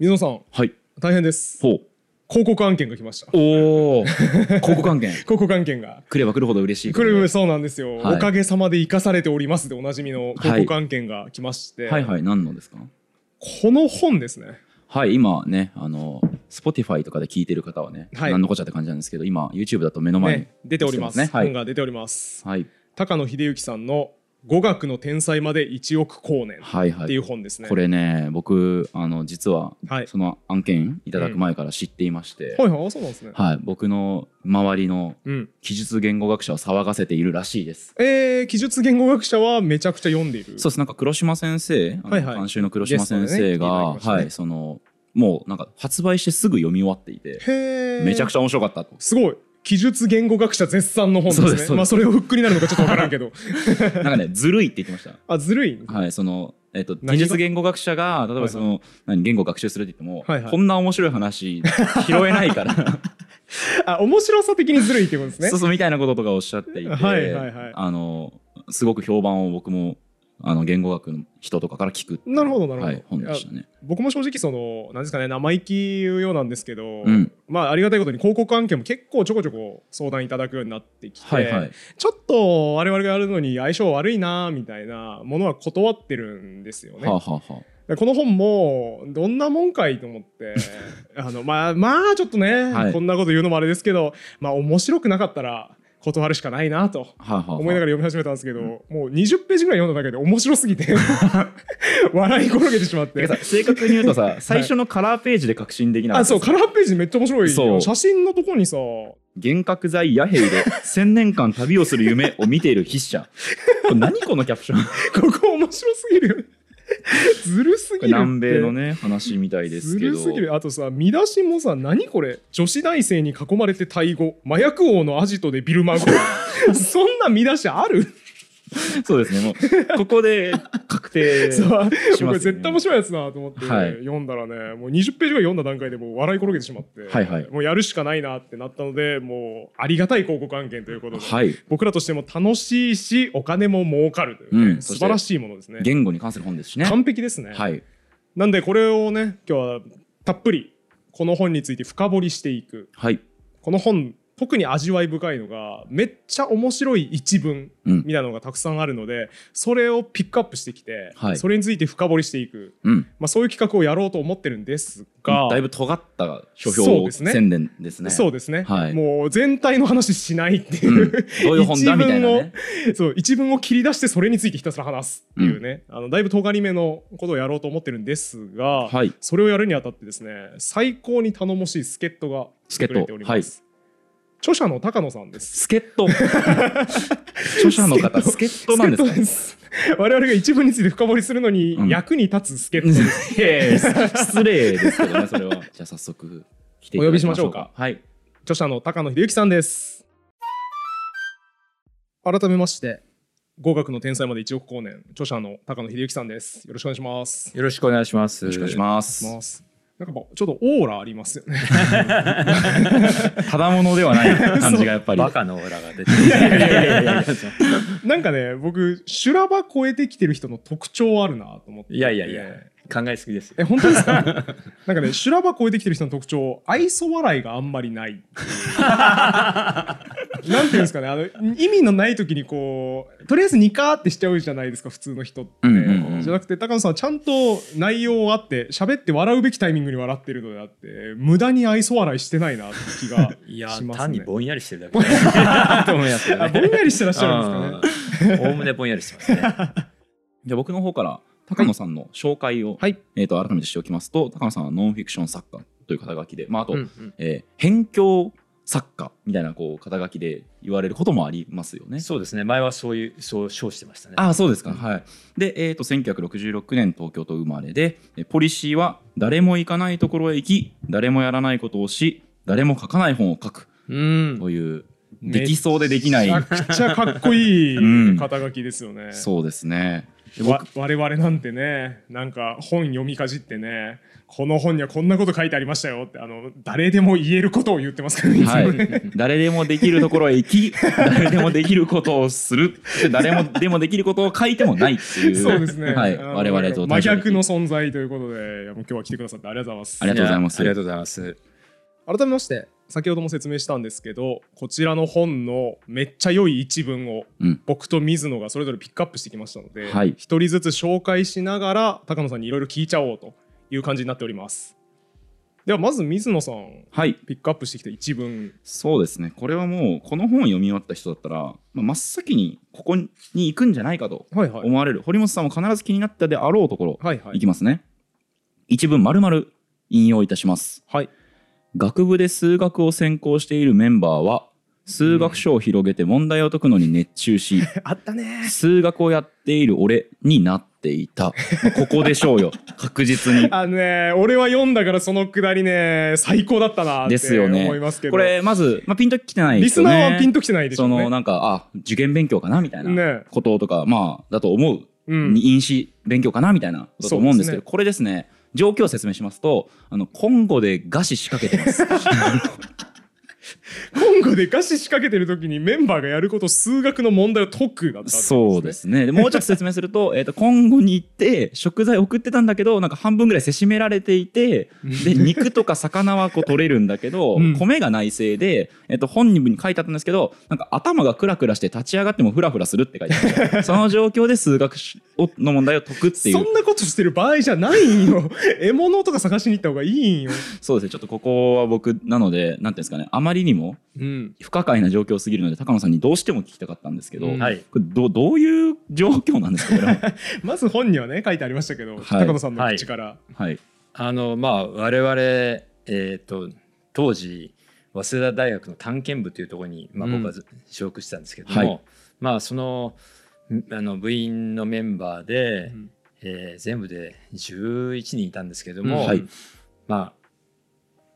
水野さんはい。大変ですほう。広告案件が来ましたおお。広告関係。広告案件 が来れば来るほど嬉しい。来るそうなんですよ、はいおかげさまで生かされておりますでおなじみの広告案件が来まして、はいはい。何のですか？この本ですねはい、今ね、あの、Spotify とかで聞いてる方はね、はい何のこっちゃって感じなんですけど、今、YouTube だと目の前に、ね出ておりますね。はい本。が出ておりますはい。高野秀幸さんの語学の天才まで1億光年。はいはい。っていう。本ですね、これね、僕、あの、実ははい、その案件いただく前から知っていまして、はいはい。あそうなんですね、はい、僕の周りのうん。記述言語学者を騒がせているらしいです。えー、記述言語学者はめちゃくちゃ読んでいる。そうです。なんか黒島先生、はいはい。監修の黒島先生が、ねねはい。そのもうなんか発売してすぐ読み終わっていて、めちゃくちゃ面白かったと。すごい記述言語学者絶賛の本ですね。そうですそうです。まあそれをフックになるのかちょっとわからんけど。なんかねずるいって言ってました。あずるい、はいそのえっと技術言語学者が例えばその、何言語学習するって言っても、はいはい。こんな面白い話拾えないから。あ面白さ的にずるいってことですね。そうそうみたいなこととかおっしゃっていて、はいはいはい。あのすごく評判を僕もあの言語学の人とかから聞くなるほどなるほどはい、本でしたね。僕も正直その何ですかね生意気言うようなんですけど、うんまあありがたいことに広告案件も結構ちょこちょこ相談いただくようになってきて、はいはい。ちょっと我々がやるのに相性悪いなみたいなものは断ってるんですよね。はあ、はあこの本もどんなもんかいと思って あのまあまあちょっとね、はいこんなこと言うのもあれですけどまあ面白くなかったら断るしかないなと思いながら読み始めたんですけど、もう20ページぐらい読んだだけで面白すぎて 笑い転げてしまって。正確に言うとさ最初のカラーページで確信できなかった。あそうカラーページめっちゃ面白いよ。写真のとこにさ幻覚剤野兵で千年間旅をする夢を見ている筆者。これ何このキャプション？こ ここ面白すぎる ずるすぎる南米のね話みたいですけど。ずるすぎる。あとさ見出しもさ何これ？女子大生に囲まれてタイ語。麻薬王のアジトでビルマ語 そんな見出しある？そうですね。もうここで確定そう。ますよね。これ絶対面白いやつだなと思って、はい。読んだらねもう20ページぐらい読んだ段階でもう笑い転げてしまって、はいはい。もうやるしかないなってなったのでもうありがたい広告案件ということで、はい。僕らとしても楽しいしお金も儲かるというね、うん。素晴らしいものですね。言語に関する本ですしね。完璧ですね、はい。なんでこれをね今日はたっぷりこの本について深掘りしていく。はい。この本特に味わい深いのがめっちゃ面白い一文うん。みたいなのがたくさんあるのでそれをピックアップしてきて、はい。それについて深掘りしていく、うん。まあ、そういう企画をやろうと思ってるんですが、だいぶ尖った書評ですね宣伝ですね。そうですね、はい。もう全体の話しないっていう、うん。どういう本だみたいなね。一文をそう一文を切り出してそれについてひたすら話すっていうね、あのだいぶ尖り目のことをやろうと思ってるんですが、はい。それをやるにあたってですね最高に頼もしい助っ人が来てくれております。著者の高野さんです。助っ人著者の方助っ人なんです我々が一文について深掘りするのにうん役に立つ助っ人です。失礼ですけどねそれは じゃあ早速来ていただきお呼びしましょうかはい著者の高野秀幸さんです。改めまして語学の天才まで1億光年著者の高野秀幸さんです。よろしくお願いします。よろしくお願いします。よろしくお願いしますなんかちょっとオーラありますよね。ただものではない感じがやっぱりバカのオーラが出てる。なんかね僕修羅場超えてきてる人の特徴あるなと思っていやいやいや、考えすぎですよ。え本当ですか？なんかね修羅場超えてきてる人の特徴愛想笑いがあんまりない なんていうんですかねあの意味のない時にこうとりあえずニカーってしちゃうじゃないですか普通の人って、うんうんうんじゃなくて高野さんはちゃんと内容あって喋って笑うべきタイミングに笑ってるのであって無駄に愛想笑いしてないなって気がいや、しますね単にぼんやりしてるだけだ と思いますね。あぼんやりしてらっしゃるんですかねかね。おおむねぼんやりしてますね。じゃあ僕の方から高野さんの紹介を、はい。えー、と改めてしておきますと高野さんはノンフィクション作家という肩書きで、まあ、あと、うんうん。えー辺境作家みたいなこう肩書きで言われることもありますよね。そうですね。前はそういう、そう称してましたね。ああそうですか、はい。で、えー、と1966年東京都生まれでえポリシーは誰も行かないところへ行き誰もやらないことをし誰も書かない本を書く。うん。というできそうでできない。めちゃくちゃかっこいいうん。肩書きですよね。そうですね。でわ僕我々なんてねなんか本読みかじってねこの本にはこんなこと書いてありましたよってあの誰でも言えることを言ってますからねはい、誰でもできるところへ行き誰でもできることをするで誰もでもできることを書いてもないっていうそうですね、はい、我々と真逆の存在ということで今日は来てくださってありがとうございます。ありがとうございます。やありがとうございます。改めまして先ほども説明したんですけどこちらの本のめっちゃ良い一文をうん。僕と水野がそれぞれピックアップしてきましたので、はい。一人ずつ紹介しながら高野さんにいろいろ聞いちゃおうという感じになっております。ではまず水野さんはい。ピックアップしてきた一文。そうですね。これはもうこの本を読み終わった人だったら、まあ、真っ先にここに行くんじゃないかとはいはい。思われる、堀本さんも必ず気になったであろうところ、はいはい。いきますね。一文丸々引用いたします。はい学部で数学を専攻しているメンバーは数学書を広げて問題を解くのに熱中し、あったね。数学をやっている俺になっていた、まあここでしょうよ。確実に。あのね俺は読んだからそのくだりね最高だったなってですよね。思いますけど。これまず、まあ、ピンときてないリス人ね。ナーはピンときてないでしょね。そうのなんかあ受験勉強かなみたいなね。こととか、まあだと思う、うん。飲酒勉強かなみたいなだと思うんですけどそうですね。これですね状況を説明しますとあのコンゴで餓死仕掛けてます。今後で餓死仕掛けてる時にメンバーがやること数学の問題を解くだったそうですね。でもうちょっと説明すると えーと今後に行って食材送ってたんだけどなんか半分ぐらいせしめられていてで肉とか魚はこう取れるんだけど、うん。米がないせいで、えー、と本人に書いてあったんですけどなんか頭がクラクラして立ち上がってもフラフラするって書いてあった その状況で数学をの問題を解くっていう。そんなことしてる場合じゃないんよ。獲物とか探しに行った方がいいんよ、そうですね。ちょっとここは僕なのでなんていうんですかね。あまりにもうん、不可解な状況すぎるので高野さんにどうしても聞きたかったんですけど、うん。はい。これどどういう状況なんですか？これはまず本にはね書いてありましたけど、はい。高野さんの口から、はい。あのまあ我々えっ、と当時早稲田大学の探検部というところに、まあ、うん。僕はず所属してたんですけども、はい。まあそのんあの部員のメンバーで、うん。えー全部で11人いたんですけども、うん。はい。まあ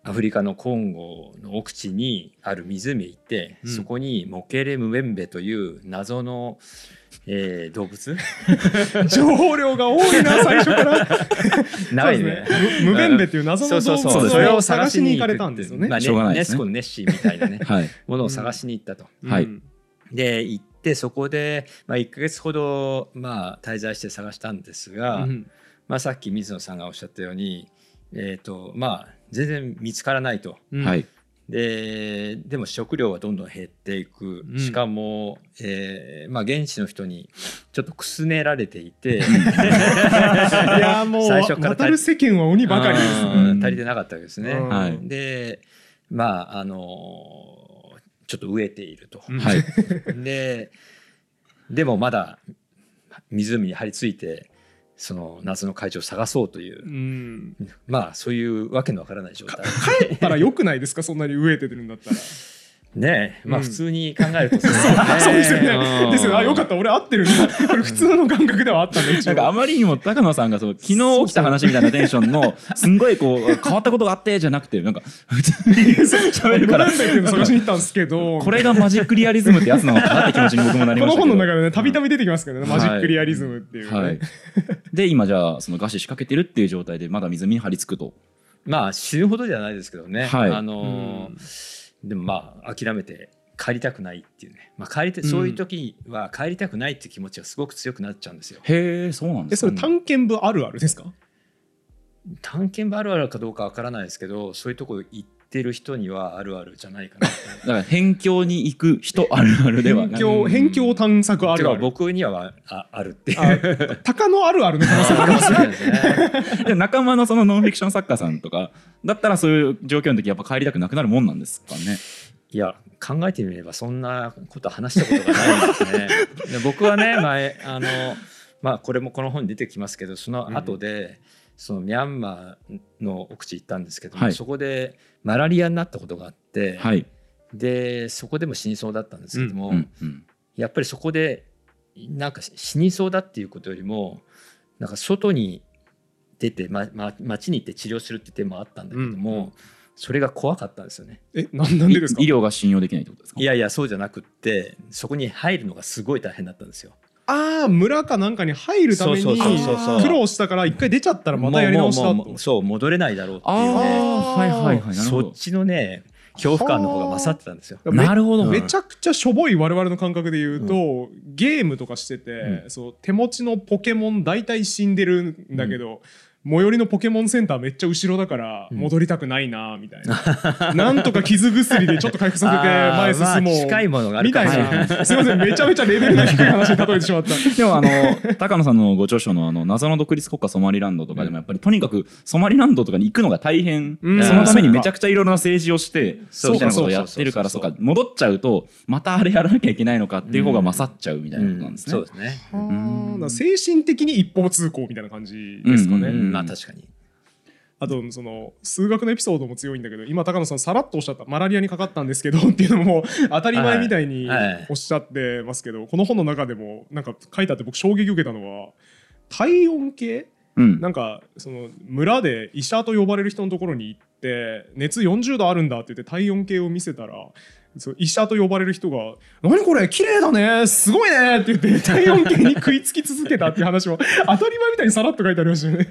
アフリカのコンゴの奥地にある湖へ行って、うん。そこにモケレムウェンベという謎の、えー動物？情報量が多いな 最初から。長いそうね。ムムベンベっていう謎の動そうそう物それをを探しに行かれくたんですよね、まあ、しょうがないですね。ネスコのネッシーみたいなね。はい。ものを探しに行ったと。はい。うんで行ってそこで、まあ、1ヶ月ほど、まあ、滞在して探したんですが、うん。まあ、さっき水野さんがおっしゃったように、えーとまあ、全然見つからないと。うん。はい。ででも食料はどんどん減っていく、うん。しかも、えーまあ、現地の人にちょっとくすねられていて。いやもう最初から渡る世間は鬼ばかりです。うん。ね足りてなかったわけですね。うん。はい。でまああのちょっと飢えていると。うん。はい。ででもまだ湖に張り付いてその謎の会長を探そうという、うん。まあそういうわけのわからない状態。帰ったらよくないですか？そんなに飢えてるんだったらね。えまあうん普通に考えるとそう そうですよね。ですよね。あ、よかった。俺合ってる。これ普通の感覚ではあったんだ、一なんかあ応。まりにも高野さんがその昨日起きた話みたいなテンションの すんごいこう変わったことがあってじゃなくてなんか普通に喋るから。ムベンベっていうの探しに行ったんですけど、これがマジックリアリズムってやつなのかなって気持ちに僕もなりこのましたけど。本の中でね、たびたび出てきますけどね、マジックリアリズムっていうね。はい、で今じゃあその餓死仕掛けてるっていう状態でまだ湖に張り付くと。まあ死ぬほどじゃないですけどね、はい。あのーでもまあ諦めて帰りたくないっていうね、まあ、帰りたそういう時は帰りたくないっていう気持ちがすごく強くなっちゃうんですよ。へえそうなんえ、ですか。それ探検部あるあるですか？探検部あるあるかどうかわからないですけどそういうとこ行ってる人にはあるあるじゃないかなだから辺境に行く人あるあるではない辺境、辺境探索あるある。僕にはああるっていう。あ鷹のあるあるの可能性もありますね。ね で仲間のそのノンフィクション作家さんとかだったらそういう状況の時やっぱ帰りたくなくなるもんなんですかねいや考えてみればそんなこと話したことがないんですね。で僕はね前あのまあこれもこの本に出てきますけどその後で、そのミャンマーの奥地行ったんですけども、はい。そこでマラリアになったことがあって、はい、でそこでも死にそうだったんですけども、うんうん、やっぱりそこでなんか死にそうだっていうことよりもなんか外に出て、まま、街に行って治療するって手もあったんだけども、それが怖かったんですよね。え、なんなんでですか？医療が信用できないってことですか？いやいやそうじゃなくってそこに入るのがすごい大変だったんですよ。ああ村かなんかに入るためにそうそうそうそう苦労したから一回出ちゃったらまたやり直したと。そう戻れないだろうっていうあね。あはいはいはいそっちのね恐怖感の方が勝ってたんですよ。めなるほど。めちゃくちゃしょぼい我々の感覚で言うと、ゲームとかしてて、うそう手持ちのポケモン大体死んでるんだけど、最寄りのポケモンセンターめっちゃ後ろだからうん。戻りたくないなみたいな、なんとか傷薬でちょっと回復させて前進もう、近いものがあるみたいな。すいませんめちゃめちゃレベルの低い話に例えてしまった。でもあの高野さんのご著書のあの謎の独立国家ソマリランドとかでもやっぱりとにかくソマリランドとかに行くのが大変、うん。そのためにめちゃくちゃいろいろな政治をしてそうみたいなことをやってるからそそうか戻っちゃうとまたあれやらなきゃいけないのかっていう方が勝っちゃうみたいなことなん。ですね。そうですね。あーだから精神的に一方通行みたいな感じですかね、うんうんまあ確かに。あとその数学のエピソードも強いんだけど今高野さんさらっとおっしゃった。マラリアにかかったんですけど っていうのも当たり前みたいにはいはいおっしゃってますけどこの本の中でもなんか書いてあって僕衝撃受けたのは体温計？うん。なんかその村で医者と呼ばれる人のところに行って熱40度あるんだって言って体温計を見せたらそう医者と呼ばれる人が「何これ綺麗だねすごいね」って言って体温計に食いつき続けたっていう話も 当たり前みたいにさらっと書いてありましたよね。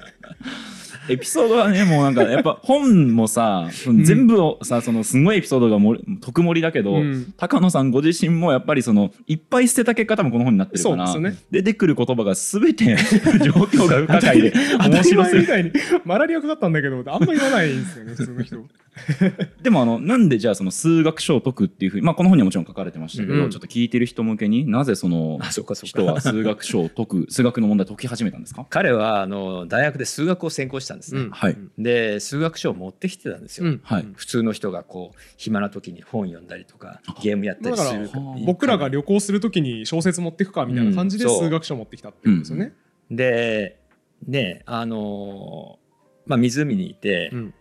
エピソードはねもうなんかやっぱ 本もさ全部をさそのすごいエピソードがもり特盛りだけど、うん高野さんご自身もやっぱりそのいっぱい捨てた結果多分この本になってるから、ね出てくる言葉が全て 状況が不可解で面白すぎみたいにマラリアかかったんだけどあんま言わないんですよね普通の人。でもあのなんでじゃあその数学書を解くっていうふうにまあこの本にはもちろん書かれてましたけど、うん。ちょっと聞いてる人向けになぜそのあそっかそっ人はか。数学書を解く 数学の問題を解き始めたんですか？彼はあの大学で数学を専攻したんですね。はい。で数学書を持ってきてたんですよ。うん。はい。普通の人がこう暇な時に本読んだりとかゲームやったりするだからはあ僕らが旅行するときに小説持ってくかみたいな感じで数学書持ってきたってことですよね。でねあのーまあ湖にいて、うん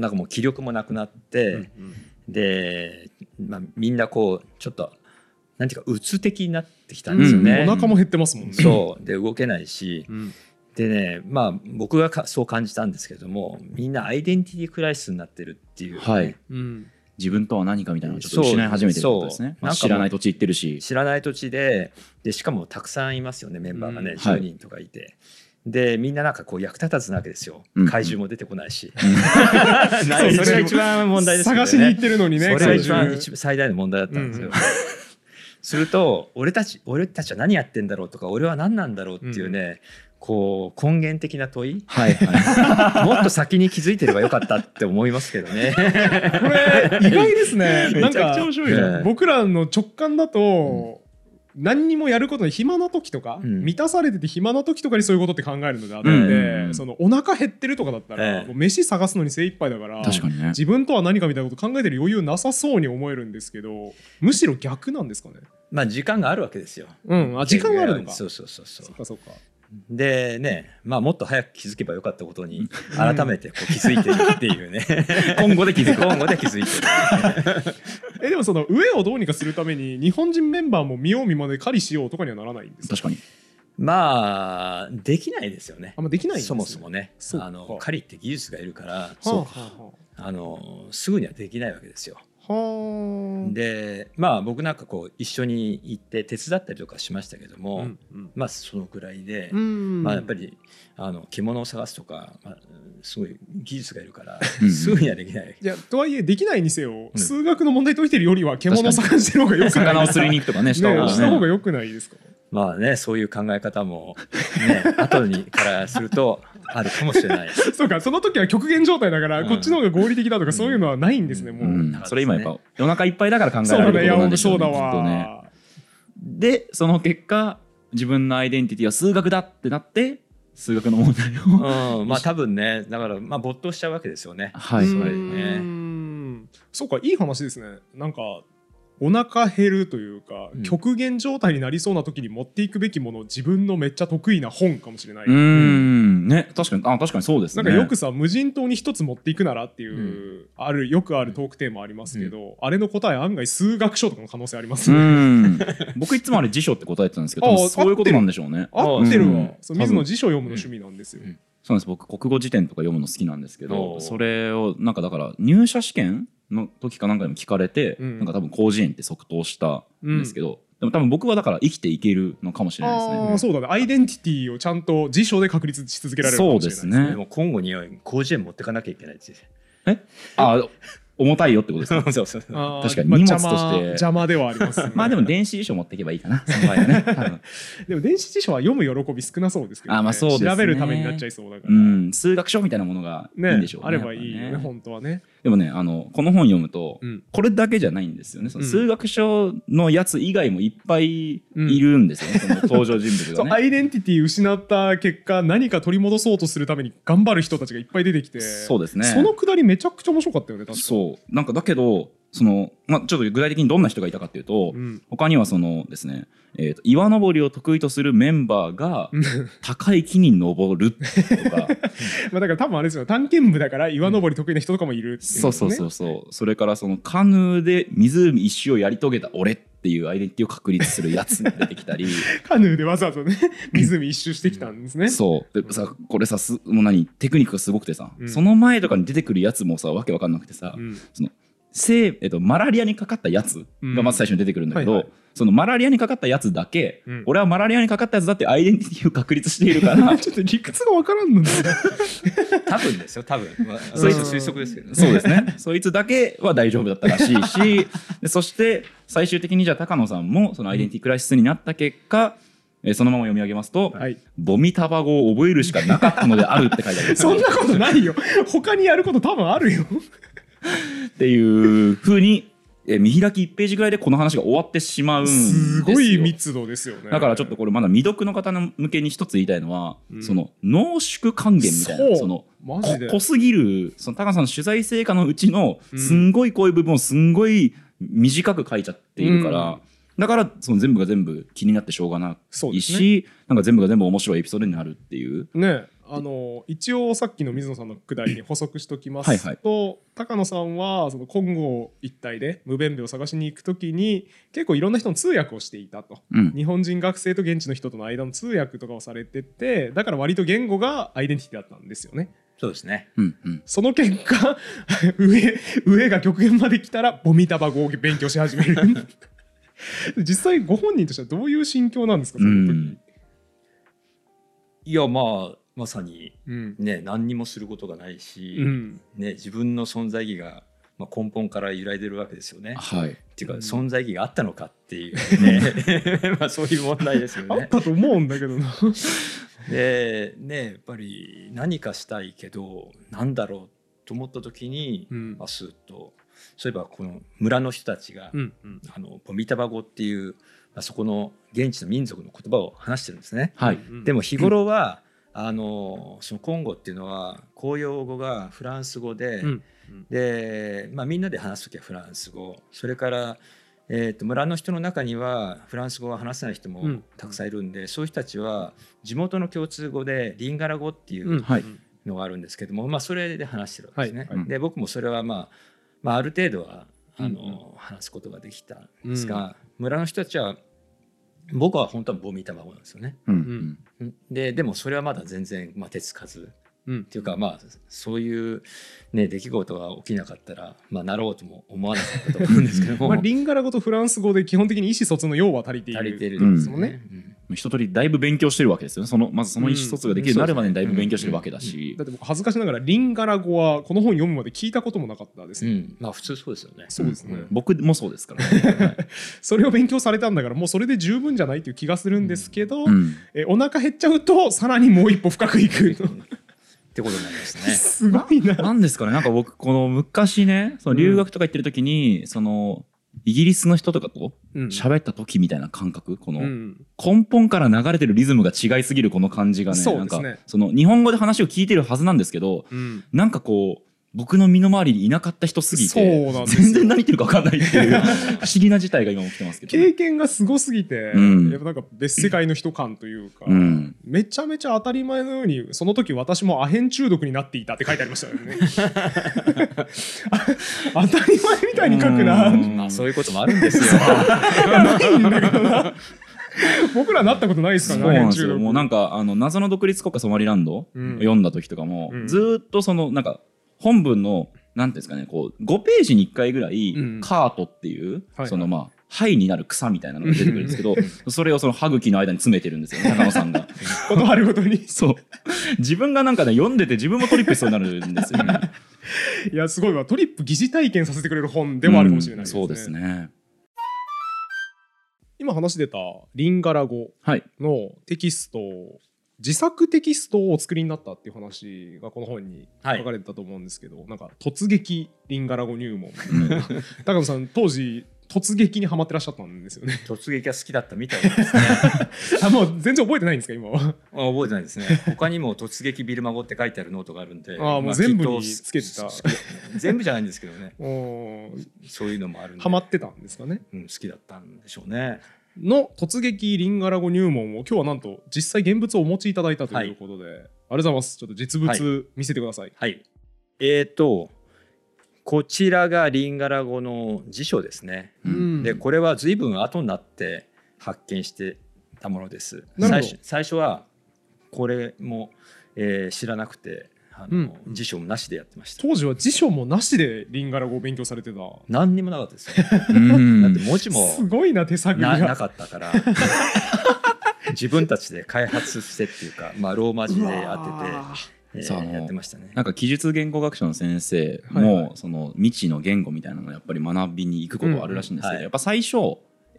なんかもう気力もなくなって、で、まあ、みんなこうちょっとなんていうか鬱的になってきたんですようんね。お腹も減ってますもんね。そうで動けないしうんでねまあ僕がかそう感じたんですけどもみんなアイデンティティクライシスになってるっていう、はいうん自分とは何かみたいなのをちょっと失い始めてるってことですね。まあなんかもう知らない土地行ってるし。知らない土地ででしかもたくさんいますよねメンバーがね、うん10人とかいて。でみんななんかこう役立たずなわけですよ、うん。怪獣も出てこないし、それが一番問題ですよね。探しに行ってるのにね。それが一番一番最大の問題だったんですよ、うんすると俺たち俺たちは何やってんだろうとか俺は何なんだろうっていうね、こう根源的な問い。はいはい。もっと先に気づいてればよかったって思いますけどね。これ意外ですね。な んめちゃくちゃか面白いな。ね僕らの直感だと、何にもやることに暇な時とか、うん満たされてて暇な時とかにそういうことって考えるのであって、うんそのお腹減ってるとかだったら、ええもう飯探すのに精一杯だから確かにね。自分とは何かみたいなこと考えてる余裕なさそうに思えるんですけどむしろ逆なんですかね？まあ時間があるわけですようん、あ時間があるのか。そうそうそうそそうっかそうか。でねまあもっと早く気づけばよかったことに改めてこう気づいてるっていうね。今後で気づく。今後で気づいてる。えでもその上をどうにかするために日本人メンバーも見よう見まねで狩りしようとかにはならないんですか？確かに。まあできないですよね。あんまできないんですそもそもね。あの狩りって技術がいるからそうか。あのすぐにはできないわけですよ。はあ。でまあ僕なんかこう一緒に行って手伝ったりとかしましたけども、うんうん。まあそのくらいで、うん。まあやっぱりあの獣を探すとか、まあ、すごい技術がいるからうん。すぐにはできない。いやとはいえできないにせよ、うん。数学の問題解いてるよりは獣を探してる方がよくない魚を釣りに行くとかね、した方ねがね。した方がよくないですか？まあねそういう考え方もね 後にからするとあるかもしれない。そうかその時は極限状態だから、うんこっちの方が合理的だとかそういうのはないんですね、うんもう、うん、それ今やっぱ夜中いっぱいだから考えそうられることなんうね。そうだ。わ、で、その結果、自分のアイデンティティは数学だってなって、数学の問題を。うん、まあ多分ねだからまあ没頭しちゃうわけですよね。はい。それうねんそうかいい話ですねなんかお腹減るというか、うん。極限状態になりそうな時に持っていくべきもの自分のめっちゃ得意な本かもしれない、うーん、ね、確かに、あ、確かにそうですね。なんかよくさ無人島に一つ持っていくならっていう、あるよくあるトークテーマありますけど、あれの答え案外数学書とかの可能性あります。うね、ん。僕いつもあれ辞書って答えてたんですけど、そういうことなんでしょうね。合ってるわ、うん。そう水野辞書読むの趣味なんですよ、うん。そうなんです。僕国語辞典とか読むの好きなんですけおどうそれをなんかだから入社試験の時かなんかでも聞かれて、うん。なんか多分広辞苑って即答したんですけど、でも多分僕はだから生きていけるのかもしれないですね。ああそうだね。アイデンティティをちゃんと辞書で確立し続けられるかもしれないそうですね。でも今後には広辞苑持ってかなきゃいけないですあ重たいよってことですね そうそう確かにまあ荷物として。邪魔邪魔ではあります、ね、まあでも電子辞書持っていけばいいかな その場合はね。でも電子辞書は読む喜び少なそうですけど、ね、あまあそうですね。調べるためになっちゃいそうだから、うん。数学書みたいなものがいいねんでしょうね。あればいいよね本当はねでもねあのこの本読むと、うん。これだけじゃないんですよね。そのうん。数学書のやつ以外もいっぱいいるんですよね、その登場人物がね。アイデンティティ失った結果何か取り戻そうとするために頑張る人たちがいっぱい出てきて。そうですね。そのくだりめちゃくちゃ面白かったよね確かそう。なんかだけどその、まあ、ちょっと具体的にどんな人がいたかっていうと、うん。他にはそのですね、えーと岩登りを得意とするメンバーが高い木に登るとか。まあだから多分あれですよ。探検部だから岩登り得意な人とかもいるっていそうそうそううそう。それからそのカヌーで湖一周をやり遂げた俺っていうアイデンティティを確立するやつが出てきたり。カヌーでわざわざね湖一周してきたんですね。そう。でさこれさすもう何？テクニックがすごくてさ、うん。その前とかに出てくるやつもさわけわかんなくてさ、うん。そのせえっと、マラリアにかかったやつがまず最初に出てくるんだけど、うんはいはい。そのマラリアにかかったやつだけ、うん。俺はマラリアにかかったやつだってアイデンティティを確立しているから ちょっと理屈がわからんのね。多分ですよ多分、まあ、うん。それ推測ですけどね。そうですね。そいつだけは大丈夫だったらしいし でそして最終的にじゃあ高野さんもそのアイデンティティクライシスになった結果、えーそのまま読み上げますと、はい。ボミタバゴを覚えるしかなかったのであるって書いてある。そんなことないよ。他にやること多分あるよっていうふうに、えー見開き1ページぐらいでこの話が終わってしまうんですよ。すごい密度ですよね。だからちょっとこれまだ未読の方の向けに一つ言いたいのは、うん。その濃縮還元みたいな。その濃すぎるその高野さんの取材成果のうちのうん。すんごいこういう部分をすんごい短く書いちゃっているから、うん。だからその全部が全部気になってしょうがないそうですね。し、なんか全部が全部面白いエピソードになるっていう。ねあの一応さっきの水野さんのくだりに補足しときますとはいはい。高野さんはその今後一帯で無弁兵を探しに行く時に結構いろんな人の通訳をしていたと。うん。日本人学生と現地の人との間の通訳とかをされててだから割と言語がアイデンティティだったんですよね。そうですね。うんうん。その結果 上上が極限まで来たらボミタバ語を勉強し始める。実際ご本人としてはどういう心境なんですかその時、うん。いやまあまさにうん。ね何にもすることがないし、うん。ね、自分の存在意義が、まあ、根本から揺らいでるわけですよね。はい。っていうか、うん。存在意義があったのかっていうね。まあそういう問題ですよね。あったと思うんだけどな。でねやっぱり何かしたいけどなんだろうと思った時に、うん。まあ、スーッとそういえばこの村の人たちが、うんうん。あのポミタバ語っていう、まあ、そこの現地の民族の言葉を話してるんですね。はい。うんでも日頃は、あのそのコンゴっていうのは公用語がフランス語で、うん。で、まあ、みんなで話す時はフランス語。それから、えー、と村の人の中にはフランス語を話せない人もうん。たくさんいるんで、そういう人たちは地元の共通語でリンガラ語っていうのがあるんですけども、まあ、それで話してるわけですね。はい。はい。で僕もそれは、まあ、まあある程度はあの、話すことができたんですが、村の人たちは僕は本当はボミ卵なんですよね。うん。うん。ででもそれはまだ全然、まあ、手つかず。うん。っていうかまあそういう、ね、出来事が起きなかったら、まあ、なろうとも思わなかったと思うんですけども、まあ、リンガラ語とフランス語で基本的に意思疎通の用は足りている足りてるうんですもん。ね。うん一通りだいぶ勉強してるわけですよね。そのまずその意思疎通ができるようになるまでにだいぶ勉強してるわけだし。だって僕恥ずかしながらリンガラ語はこの本読むまで聞いたこともなかったです。ね。うん。まあ普通そうですよね。そうですね、僕もそうですからね、は いそれを勉強されたんだからもうそれで十分じゃないっていう気がするんですけど、うん。えお腹減っちゃうとさらにもう一歩深くいく。ってことになりますね。すごいな。なんですかね。なんか僕この昔ねその留学とか行ってる時に、そのイギリスの人とかとうん。喋った時みたいな感覚？このうん。根本から流れてるリズムが違いすぎるこの感じがねなんかその日本語で話を聞いてるはずなんですけどうん。なんかこう僕の身の回りにいなかった人すぎそうて全然何言ってるか分かんないっていう 不思議な事態が今起きてますけどね、経験がすごすぎて、うん。やっぱなんか別世界の人感というか、うん。めちゃめちゃ当たり前のようにその時私もアヘン中毒になっていたって書いてありましたよね。あ 当たり前みたいに書くな。うん。まあそういうこともあるんですよ。ないんだけどな。僕らなったことないですそうからねなんですよ。もうなんかかあの謎の独立国家ソマリランド、うん。読んだ時とかも、うん。ずーっとそのなんか本文のなんていうんですかねこう5ページに1回ぐらい、うんカートっていう、はいそのまあ肺になる草みたいなのが出てくるんですけど それをその歯茎の間に詰めてるんですよね 高野さんが。ことあるごとにそう自分がなんかね読んでて自分もトリップしそうになるんですよね。いやすごいわトリップ疑似体験させてくれる本でもあるかもしれないですね、うんそうですね。今話出たリンガラ語はい。のテキストを自作テキストをお作りになったっていう話がこの本にはい。書かれてたと思うんですけど、なんか突撃リンガラ語入門みたいな高野さん当時突撃にはまってらっしゃったんですよね。突撃が好きだったみたいですね。あもう全然覚えてないんですか今は？あ覚えてないですね。他にも突撃ビルマ語って書いてあるノートがあるんであーもうまあ全部につけてた。す全部じゃないんですけどね。そういうのもあるんで。ハマってたんですかね？うん、好きだったんでしょうねの突撃リンガラ語入門を今日はなんと実際現物をお持ちいただいたということで、ありがとうございます。ちょっと実物見せてください、はい。えーとこちらがリンガラ語の辞書ですね、うん。でこれは随分後になって発見してたものです。最初はこれも、えー知らなくてあの、辞書もなしでやってました。当時は辞書もなしでリンガラ語を勉強されてた。何にもなかったですよ。うん。だって文字もすごいな手探りなながかったから。自分たちで開発してっていうか、まあ、ローマ字で当てて、えーそう。やってましたね。なんか記述言語学者の先生も、はいはい。その未知の言語みたいなのをやっぱり学びに行くことはあるらしいんですけど、うん。はいやっぱ最初、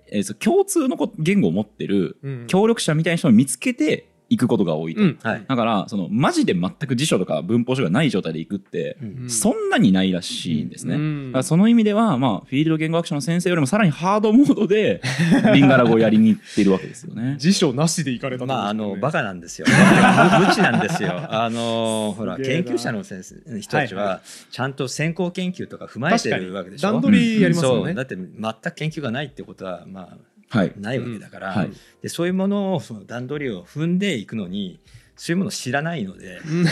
えー共通のこ言語を持ってるうん。協力者みたいな人を見つけて行くことが多いと、うんはい。だからそのマジで全く辞書とか文法書がない状態で行くって、うん。そんなにないらしいんですね。うん。だからその意味では、まあ、フィールド言語学者の先生よりもさらにハードモードで リンガラ語をやりに行ってるわけですよね。辞書なしで行かれたってことまああのバカなんですよ。無 無知なんですよ。あのほら研究者の先生人たちはちゃんと先行研究とか踏まえてるわけでしょ。段取りやりますよね。そう。だって全く研究がないってことはまはいあないわけだから、はい。でそういうものをその段取りを踏んでいくのにそういうものを知らないのでうん。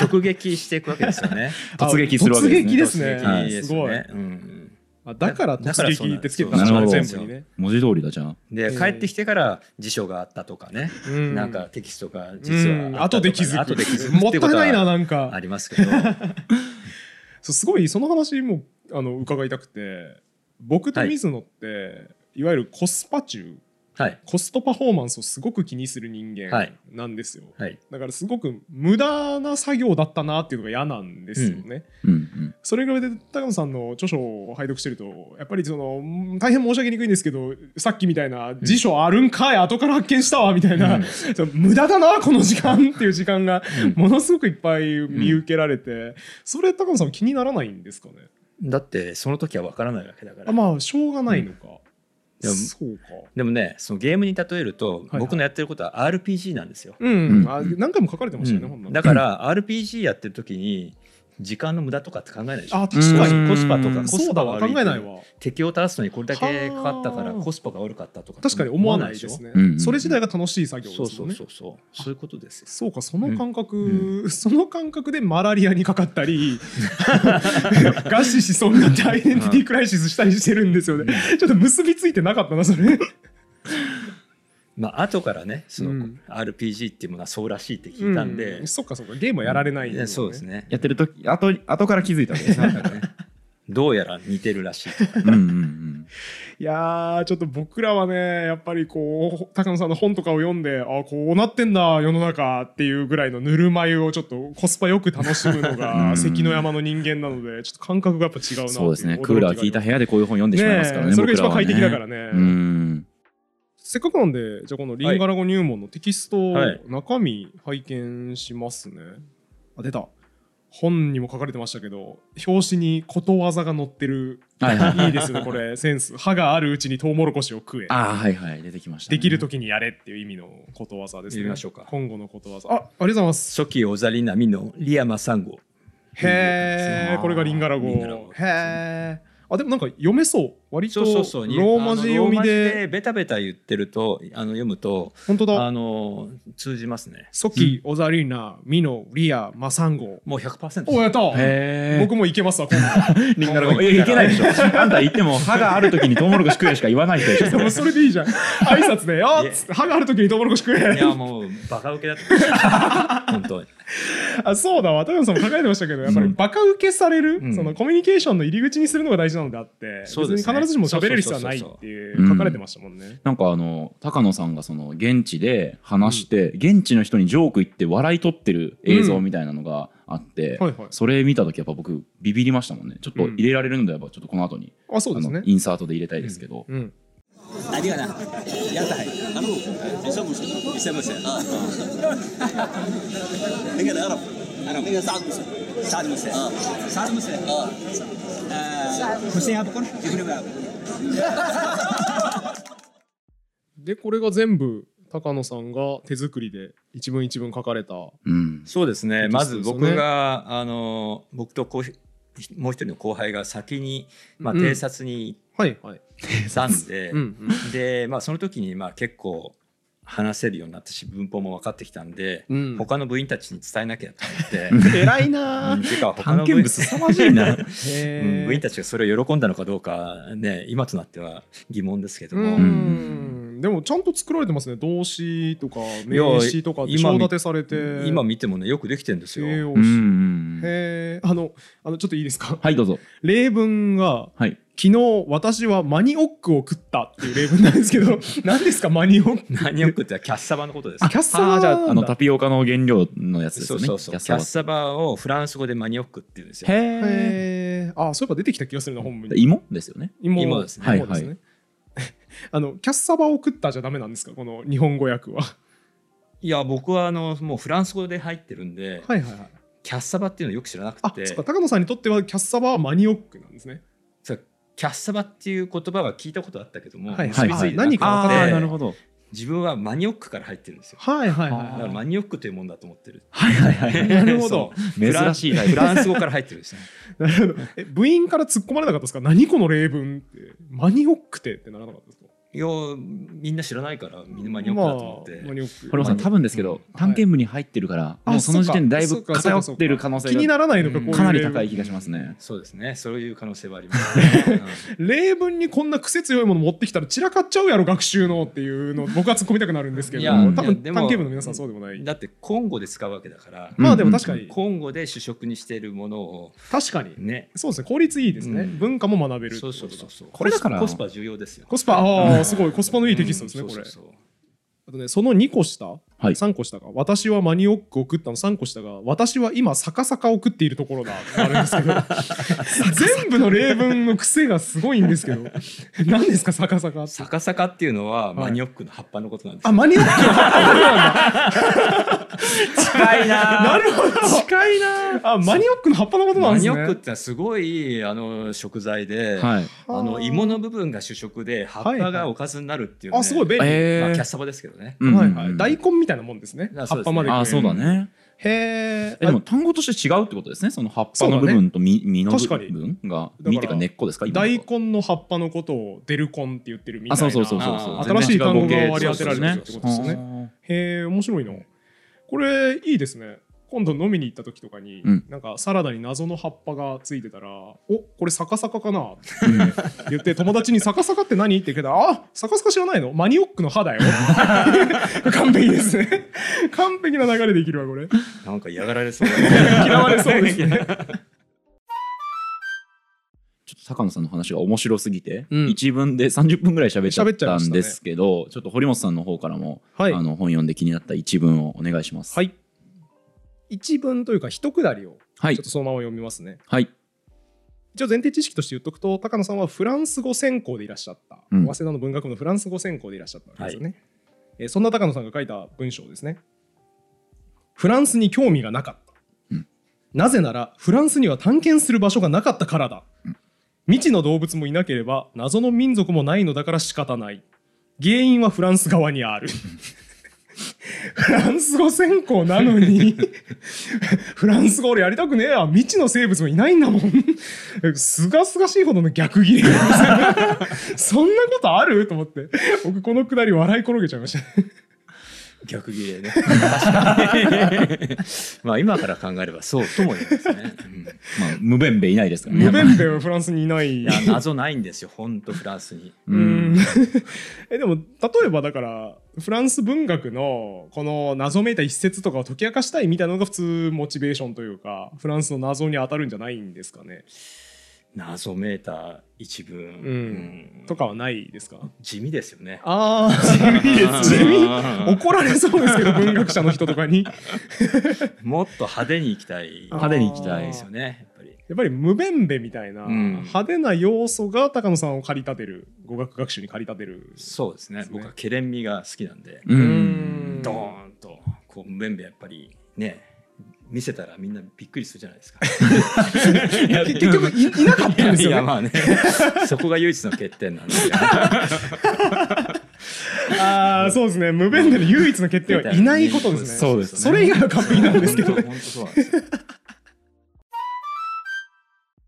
直撃していくわけですよね。突撃するわけですね。突撃ですね。突撃ですすごい。うん。あだから突撃ってつけてたなるほど。全部にね、文字通りだじゃあ。でうん帰ってきてから辞書があったとかね、うん。なんかテキストが実はあとで気づく。後で気づくもったいないなあなんか。りますけど。そうすごいその話もあの伺いたくて。僕と水野って、い、わゆるコスパ中はい。コストパフォーマンスをすごく気にする人間はい。なんですよ、はい。だからすごく無駄な作業だったなっていうのが嫌なんですよね、うんうん。それに比べて高野さんの著書を拝読してるとやっぱりそのうん大変申し上げにくいんですけどさっきみたいな辞書あるんかい後から発見したわみたいな、うん。無駄だなこの時間っていう時間がうん。ものすごくいっぱい見受けられて、それ高野さん気にならないんですかね？だってその時は分からないわけだから。あまあしょうがないのか、でもそうか。でもねそのゲームに例えると、はい僕のやってることは RPG なんですよ、うん、うん。あ何回も書かれてましたよね、うん。だから RPG やってる時に時間の無駄とかって考えないでしょ？あ確かに。うん。コスパとかコスそうだわパが悪い考えないわ。敵を倒すのにこれだけかかったからはあ。コスパが悪かったとか確かに思わないですね、うんうんそれ自体が楽しい作業ですね。うんそうそうそう。そういうことですよ。そうかその感覚、うその感覚でマラリアにかかったり 餓死しそうになってアイデンティティクライシスしたりしてるんですよね、ちょっと結びついてなかったなそれまあ後からねその、うん。RPG っていうものはそうらしいって聞いたんで、うん。そっかそっか。ゲームはやられないんだよねそうですね。やってる時後後から気づいたわけですね。どうやら似てるらしい。とかうんうんうん。いやーちょっと僕らはねやっぱりこう高野さんの本とかを読んであこうなってんだ世の中っていうぐらいのぬるま湯をちょっとコスパよく楽しむのうん。が関の山の人間なのでちょっと感覚がやっぱ違うなそうですね。クーラー効いた部屋でこういう本読んでしまいますからね。ねえ。それが一番快適だからね。うん。せっかくなんでじゃあこのリンガラ語入門のテキスト、はい中身拝見しますね。あ出た。本にも書かれてましたけど表紙にことわざが載ってる、はい。はいいいですねこれ。センス。歯があるうちにトウモロコシを食え。ああはいはい。出てきましたね。できる時にやれっていう意味のことわざですね。読みましょうか今後のことわざ。あありがとうございます。初期オザリナミのリアマサンゴ。へえこれがリンガラ語リンガラ語へえあでもなんか読めそう割とそうそうそうローマ字読みでベタベタ言ってるとあの読むと本当だあの通じますねソキ、オザリーナ、ミノ、リア、マサンゴ。もう100%おやった。僕もいけますわ。リンガラ語。いけないでしょ。あんた言っても歯がある時にトウモロコシ食えしか言わない人でしょ。で もそれでいいじゃん。挨拶で、あっ歯がある時にトウモロコシ食いえ。やもうバカウケだった 本当に あそうだわ、高野さんも考えてましたけど、やっぱりバカ受けされる、うん。そのコミュニケーションの入り口にするのが大事なのであって、そうですね。別に必ずしも喋れる必要はないっていう書かれてましたもんね。なんかあの高野さんがその現地で話して、現地の人にジョーク言って笑い取ってる映像みたいなのがあって、はいはい。それ見た時やっぱ僕ビビりましたもんね。ちょっと入れられるのであればちょっっとこの後に、あ、そうですね。インサートで入れたいですけど、うん。Tadi 何がな？屋台あ。あ。あでこれが全部高野さんが手作りで一文一文書かれた、そうですね,まず僕があの僕とこうもう一人の後輩が先に、まあ、偵察に、うんはいはい、たんで、うんうん。で、まあ、その時にまあ結構話せるようになったし文法も分かってきたんで、うん他の部員たちに伝えなきゃと思って。偉いなうんぁ。てか他の部員凄まじいな うん部員たたちがそれを喜んだのかどうかね今となっては疑問ですけどうも、ん。でもちゃんと作られてますね。動詞とか名詞とか章立てされて。今見てもねよくできてるんですよ。形容詞。んへえ。あの、あの、ちょっといいですか？はいどうぞ例文が、はい昨日私はマニオックを食ったっていう例文なんですけど、何ですか？マニオック何を食ってキャッサバのことです。あ、キャッサバじゃああのタピオカの原料のやつですよねそうそうそう。キャッサバをフランス語でマニオックって言うんですよ。バへえ。あ、そういえば出てきた気がするな、本文に。芋？ですよね芋芋ですね芋ですね。あの、キャッサバを食ったじゃダメなんですか？この日本語訳は。いや僕はあのもうフランス語で入ってるんで、はいはいはい。キャッサバっていうのをよく知らなくあ、て高野さんにとってはキャッサバはマニオックなんですね。キャッサバっていう言葉は聞いたことあったけども、はい結びついてなくて何か分かってああなるほど自分はマニオックから入ってるんですよ。はいはいだはからマニオックというもんだと思ってる。はいはいはい なるほどそうフラン珍しいフランス語から入ってるんですね。い。なるほど。え、部員から突っ込まれなかったですか？何この例文って。マニオックってってならなかったですか？いやみんな知らないからみんなマニオックだと思って。まあマニオック。堀本さん多分ですけど、探検部に入ってるから、あもうその時点でだいぶ偏ってる可能性気にがならないのか、かなり高い気がしますね。そうですねそういう可能性はあります、ね 例文にこんな癖強いもの持ってきたら散らかっちゃうやろ学習のっていうのを僕は突っ込みたくなるんですけどいや多分いや探でも検部の皆さんそうでもない。うんだって今後で使うわけだから、まあでも確かに。今後で主食にしているものを確かに。ね。そうですね効率いいですね。うん。文化も学べるそうそうそうそう。これだから。コスパコスパ重要ですよ。コスパああすごい。コスパのいいテキストですねこれ。あとねその2個下はい。3個下が私はマニオックを食ったの。3個下が私は今逆さかを食っているところだ。ってあるんですけど。全部の例文の癖がすごいんですけど。何ですか逆さかって。逆さかっていうのははい。マニオックの葉っぱのことなんです。よ、あマニオックの葉っぱ。のことなんだ近いな。なるほど。近いな。あマニオックの葉っぱのことなんですね。マニオックってすごいあの食材で、はい。あの芋の部分が主食で葉っぱがおかずになるっていう、ね。あすごい便利、えー。まあ、キャッサバですけどね、うんはいはい、大根みたいなもんですね。葉っぱまで。あそうだね。へえでも単語として違うってことですね？その葉っぱの部分と実実の部分が。実っていうか根っこですか？大根の葉っぱのことをデルコンって言ってるみたいな。あそうそうそうそうそう。あ新しい単語が割り当てられてるねってことですよねへえ面白いな。これいいですね今度飲みに行った時とかに、うん。なんかサラダに謎の葉っぱがついてたら「おこれ逆さかかな?」って言って友達に「逆さかって何?」って聞いたら「あ逆さか知らないの？マニオックの葉だよ」完璧ですね。完璧な流れできるわこれ。なんか嫌がられそう。だね嫌われそうですね。ちょっと高野さんの話が面白すぎて、うん。一文で30分ぐらい喋っちゃ喋っちゃいましたね。ったんですけど、ちょっと堀本さんの方からも、はい。あの本読んで気になった一文をお願いします。はい一文というか一くだりをはい。ちょっとそのまま読みますね、はい。一応前提知識として言っとくと高野さんはフランス語専攻でいらっしゃった、うん。早稲田の文学部のフランス語専攻でいらっしゃったわけですよね、えーそんな高野さんが書いた文章ですね。フランスに興味がなかった、うん。なぜならフランスには探検する場所がなかったからだ、未知の動物もいなければ謎の民族もないのだから仕方ない。原因はフランス側にある フランス語専攻なのに。フランス語俺やりたくねえや未知の生物もいないんだもん。すがすがしいほどの逆ギレそんなことある？と思って。僕このくだり笑い転げちゃいました。逆ギレね。まあ今から考えればそうとも言えますね、うん。まあ無弁べいないですからね。ムベンベはフランスにいない。いや謎ないんですよ。本当フランスに。ううんん。えでも例えばだからフランス文学のこの謎めいた一節とかを解き明かしたいみたいなのが普通モチベーションというかフランスの謎に当たるんじゃないんですかね謎めいた一文、うん。とかはないですか？地味ですよね。ああ地味です地味？怒られそうですけど文学者の人とかに。もっと派手にいきたい。派手にいきたいですよねやっぱり。無弁べみたいなうん。派手な要素が高野さんを駆り立てる語学学習に駆り立てる。そうですね。僕はケレン味が好きなんで、ううん。んドーンと。こうムベンベやっぱりね見せたらみんなびっくりするじゃないですか。結局いいなかったんですよね。いやまあね。そこが唯一の欠点なんですよ、ね。ああそうですね。無弁べの唯一の欠点はいないことですね。そうですね。それ以外は完璧なんですけど本当本当そうなんですよ。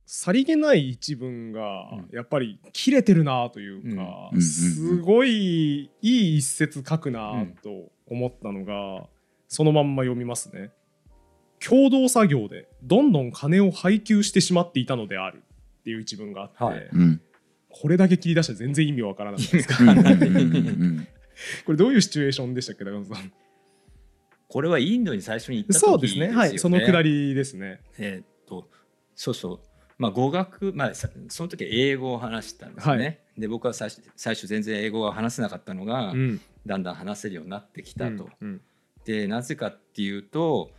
さりげない一文がうん。やっぱり切れてるなというか、うん。すごいいい一節書くなと思ったのが、そのまんま読みますね。共同作業でどんどん金を配給してしまっていたのである。っていう一文があって、はい。うん。これだけ切り出したら全然意味わからなかった。ですかうん。うん。うん。うん。これどういうシチュエーションでしたっけ高野さん。これはインドに最初に行った時そうですねはいそのくだり。りですねえーっとそうそう。まあ語学まあさその時英語を話したん。ですよね。はで僕は最初最初全然英語が話せなかったのが、うん。だん。だん。話せるようになってきたと。うん。でなぜかっていうと、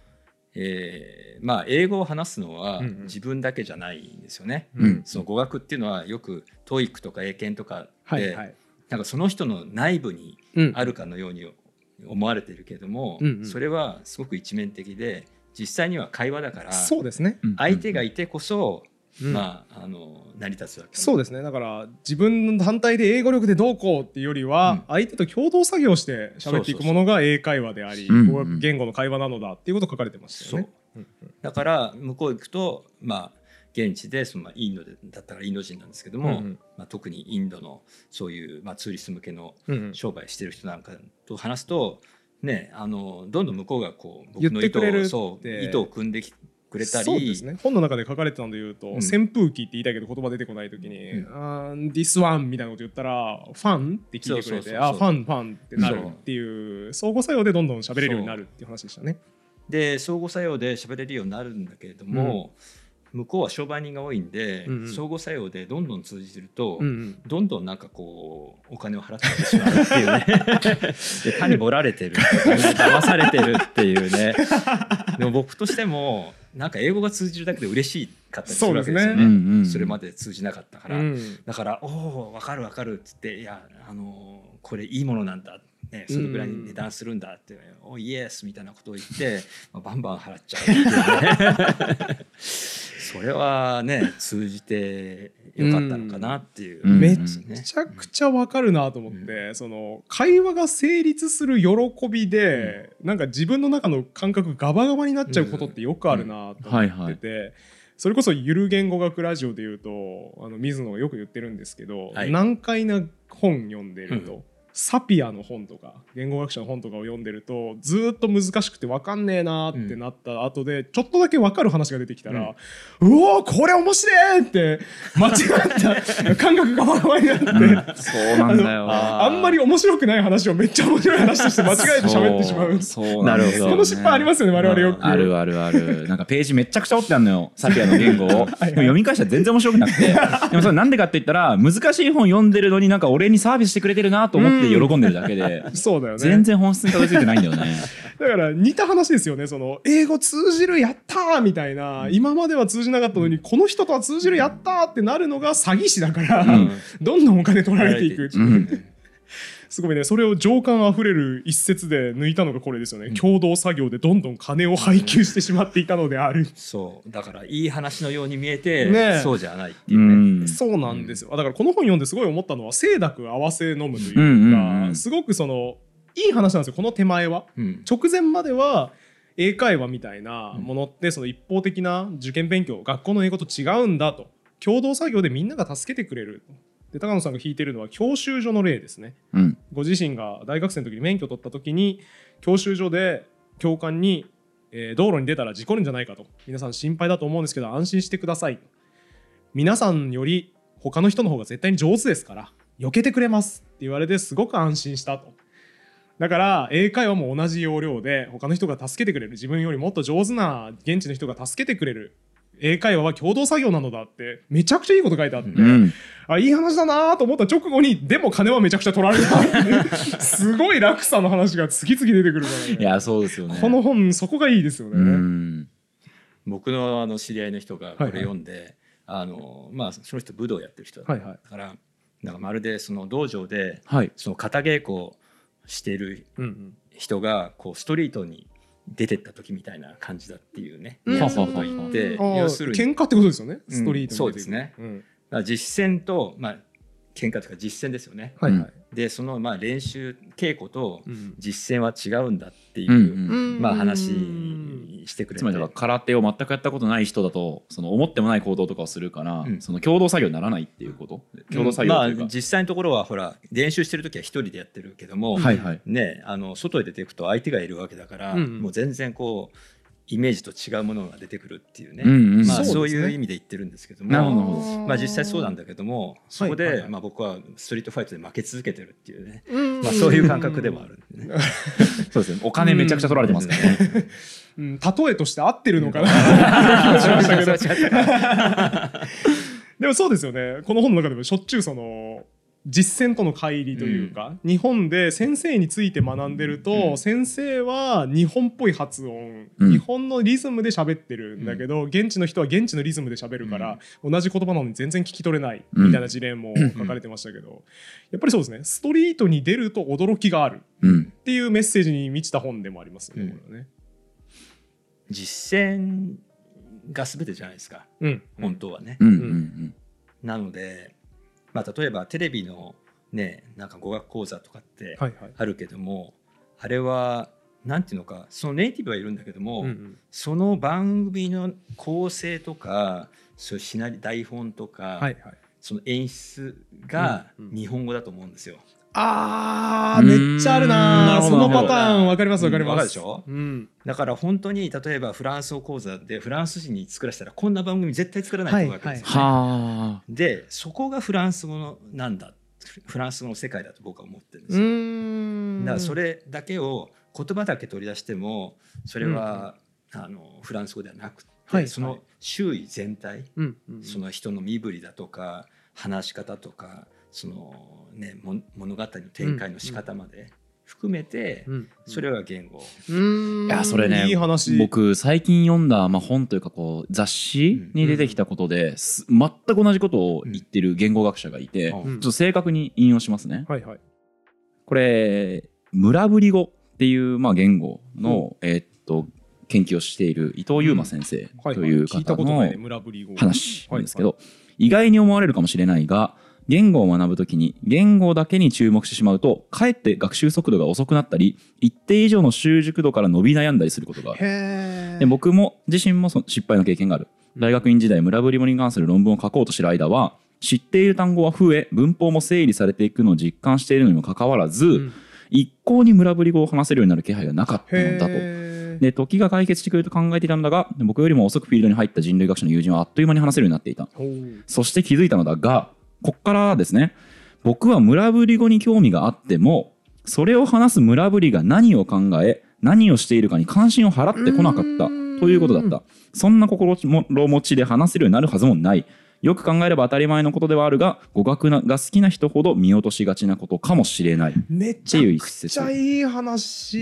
えーまあ英語を話すのはうんうん。自分だけじゃないんですよね。うん。その語学っていうのはよく TOEIC とか英検とかで、はいはい。なんかその人の内部にうん。あるかのように思われてるけれども、うんうん。それはすごく一面的で実際には会話だからそうですね、うん。相手がいてこそ、うんまああの成り立つわけそうですね。だから自分の単体で英語力でどうこうっていうよりは、うん。相手と共同作業して喋っていくものが英会話であり語学言語の会話なのだっていうこと書かれてましたそうよね。う。んだから向こう行くとまあ現地でそのまあインドでだったらインド人なんですけども、うんうん。まあ、特にインドのそういう、まあ、ツーリスト向けの商売してる人なんかと話すと、ね、あのどんどん向こうがこう言僕の意図ってくれるって。をそう意図を組んできくれたり。そうですね。本の中で書かれてたので言うと、ん。扇風機って言いたいけど言葉出てこない時にうん「あー This one」みたいなこと言ったら「ファン?」って聞いてくれて「そうそうそうそう。あファンファン」ってなるっていう相互作用でどんどん喋れるようになるっていう話でしたね。で相互作用で喋れるようになるんだけれども、向こうは商売人が多いんで、うんうん。相互作用でどんどん通じると、うんうん。どんどんなんかこうお金を払ってしまうっていうね。で単にぼられてる騙されてるっていうね。でも僕としてもなんか英語が通じるだけで嬉しかったりするわけですよねねうんうんそれまで通じなかったから、うんだから「おお分かる分かる」っつって「いやあのこれいいものなんだ」ね、そのぐらいに値段するんだって「おイエス」みたいなことを言って、まあ、バンバン払っちゃうっていうねそれはね通じてよかったのかなっていう、うん。めねちゃくちゃわかるなと思って、その会話が成立する喜びで、なんか自分の中の感覚ガバガバになっちゃうことってよくあるなと思ってて、それこそゆる言語学ラジオで言うとあの水野がよく言ってるんですけど、はい。難解な本読んでると。うサピアの本とか言語学者の本とかを読んでるとずーっと難しくて分かんねえなーってなった後で、ちょっとだけ分かる話が出てきたら、うおーこれ面白いって間違った感覚がバラバラになって、そうなんだよあんまり面白くない話をめっちゃ面白い話として間違えて喋ってしまう。そうそうなるほどこの失敗ありますよね我々よく。あるあるある。なんかページめっちゃくちゃ折ってあるのよ サピアの言語を。でも読み返したら全然面白くなくて。でもそれなんでかって言ったら難しい本読んでるのになんか俺にサービスしてくれてるなと思って喜んでるだけで そうだよね。全然本質にたどり着いてないんだよね。だから似た話ですよね。その英語通じるやったーみたいな、今までは通じなかったのにこの人とは通じるやったーってなるのが詐欺師だから、うん。どんどんお金取られていく、うんすごいね。それを情感あふれる一節で抜いたのがこれですよね、共同作業でどんどん金を配給してしまっていたのである、そう。だからいい話のように見えて、ねえ。そうじゃないっていう。うね、ん。そうなんですよ。だからこの本読んですごい思ったのは清濁合わせ飲むというか、うん。うんうんすごくそのいい話なんですよこの手前は。うん。直前までは英会話みたいなものってその一方的な受験勉強学校の英語と違うんだと共同作業でみんなが助けてくれるで高野さんが引いてるのは教習所の例ですね。うん。ご自身が大学生の時に免許を取った時に教習所で教官に、えー道路に出たら事故るんじゃないかと。皆さん心配だと思うんですけど安心してください。皆さんより他の人の方が絶対に上手ですから避けてくれます。って言われてすごく安心したと。だから英会話も同じ要領で他の人が助けてくれる。自分よりもっと上手な現地の人が助けてくれる英会話は共同作業なのだってめちゃくちゃいいこと書いてあって、うん。あいい話だなと思った直後にでも金はめちゃくちゃ取られた すごい落差の話が次々出てくるからね。いやそうですよね。この本そこがいいですよね、うん。僕のあの知り合いの人がこれ読んで、あのまあその人武道やってる人だったはいはい。から、なんかまるでその道場ではい。その型稽古をしている人がこうストリートに出てった時みたいな感じだっていうね、うん。要するに喧嘩ってことですよね。うんストリートそうですね。実践とまあ喧嘩というか実践ですよね。はい。はい、でそのまあ練習稽古とうん。実践は違うんだっていう、うんうん。まあうん話してくれて。つまりだから空手を全くやったことない人だとその思ってもない行動とかをするから、うん。その共同作業にならないっていうこと共同作業まあというか、実際のところはほら練習してる時は一人でやってるけども、はいはい。ねあの外へ出ていくと相手がいるわけだから、うんうん。もう全然こうイメージと違うものが出てくるっていうね、うんうん。まあそういう意味で言ってるんですけども。なるほど。なるほどまあ実際そうなんだけどもそこで、まあ僕はストリートファイトで負け続けてるっていうね、うん。まあそういう感覚でもあるんでね。そうですね。お金めちゃくちゃ取られてますからね、うん、例えとして合ってるのかな。気もしましたけど。でもそうですよね。この本の中でもしょっちゅうその実践との乖離というか、日本で先生について学んでると、うん。先生は日本っぽい発音、うん。日本のリズムで喋ってるんだけど、現地の人は現地のリズムで喋るから、同じ言葉なのに全然聞き取れないみたいな事例も書かれてましたけど、やっぱりそうですね。ストリートに出ると驚きがあるうん。っていうメッセージに満ちた本でもありますよね。うん。これはね。実践が全てじゃないですか。うん。本当はね。うん。うん。なので、まあ、例えばテレビのねなんか語学講座とかってはいはい。あるけども、あれはなんていうのかそのネイティブはいるんだけども、うんうん。その番組の構成とかそういうシナリ台本とか、はいはい。その演出がうんうん。日本語だと思うんですよ。あーめっちゃあるなー。そのパターンわかりますわかります。わかるでしょ？うん。だから本当に例えばフランス語講座でフランス人に作らせたらこんな番組絶対作らないと思うわけですよね。はあでそこがフランス語のなんだフランス語の世界だと僕は思ってるんでうすよ。だからそれだけを言葉だけ取り出してもそれは、あのフランス語ではなくて、はい。その周囲全体、うんうん。その人の身振りだとか話し方とかその、ね、も物語の展開の仕方まで含めて、うんそれは言語、いやそれねいい話。僕最近読んだ、まあ、本というかこう雑誌に出てきたことです全く同じことを言ってる言語学者がいて、うん。ちょっと正確に引用しますね。はいはい。これ村ぶり語っていう、まあ、言語の、えーっと研究をしている伊藤優馬先生という聞いた方のことないね村ぶり語。話なんですけど、意外に思われるかもしれないが言語を学ぶときに言語だけに注目してしまうとかえって学習速度が遅くなったり一定以上の習熟度から伸び悩んだりすることがある。へで僕も自身もその失敗の経験がある。大学院時代村ぶり語に関する論文を書こうとしている間は知っている単語は増え文法も整理されていくのを実感しているのにもかかわらず、ん。一向に村ぶり語を話せるようになる気配がなかったのだと。で時が解決してくれると考えていたのだが僕よりも遅くフィールドに入った人類学者の友人はあっという間に話せるようになっていた。そして気づいたのだがこっからですね。僕は村ぶり語に興味があってもそれを話す村ぶりが何を考え何をしているかに関心を払ってこなかったということだった。そんな心持ちで話せるようになるはずもない。よく考えれば当たり前のことではあるが語学が好きな人ほど見落としがちなことかもしれない。っていう一く節ちゃいい話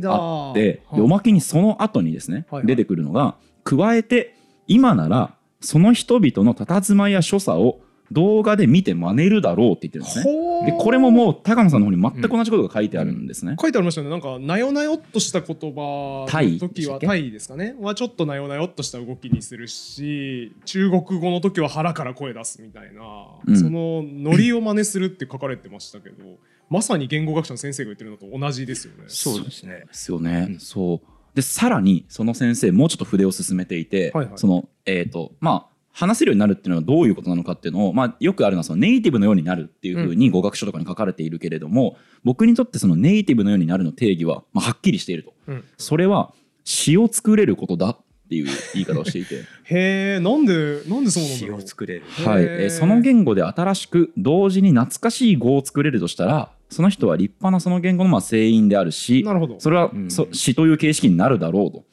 だ。あっておまけにその後にですね、はいはい。出てくるのが加えて今ならその人々の佇まいや所作を動画で見て真似るだろうって言ってるんですね。でこれももう高野さんの方に全く同じことが書いてあるんですね。書いてありましたねなんかなよなよっとした言葉タイの時はタイですかねはちょっとなよなよっとした動きにするし中国語の時は腹から声出すみたいな、うんそのノリを真似するって書かれてましたけどまさに言語学者の先生が言ってるのと同じですよね。そうですね。ですよね。うんそうでさらにその先生もうちょっと筆を進めていて、はいはいそのえっ、とまあ話せるようになるっていうのはどういうことなのかっていうのを、まあ、よくあるのはそのネイティブのようになるっていうふうに語学書とかに書かれているけれども、僕にとってそのネイティブのようになるの定義は、まあ、はっきりしていると。うん。それは詩を作れることだっていう言い方をしていて、へえなんでなんでそうなんだ詩ろう。を作れる。はい。えーその言語で新しく同時に懐かしい語を作れるとしたらその人は立派なその言語のまあ聖員であるしなるほど。それは、うん。そ詩という形式になるだろうと。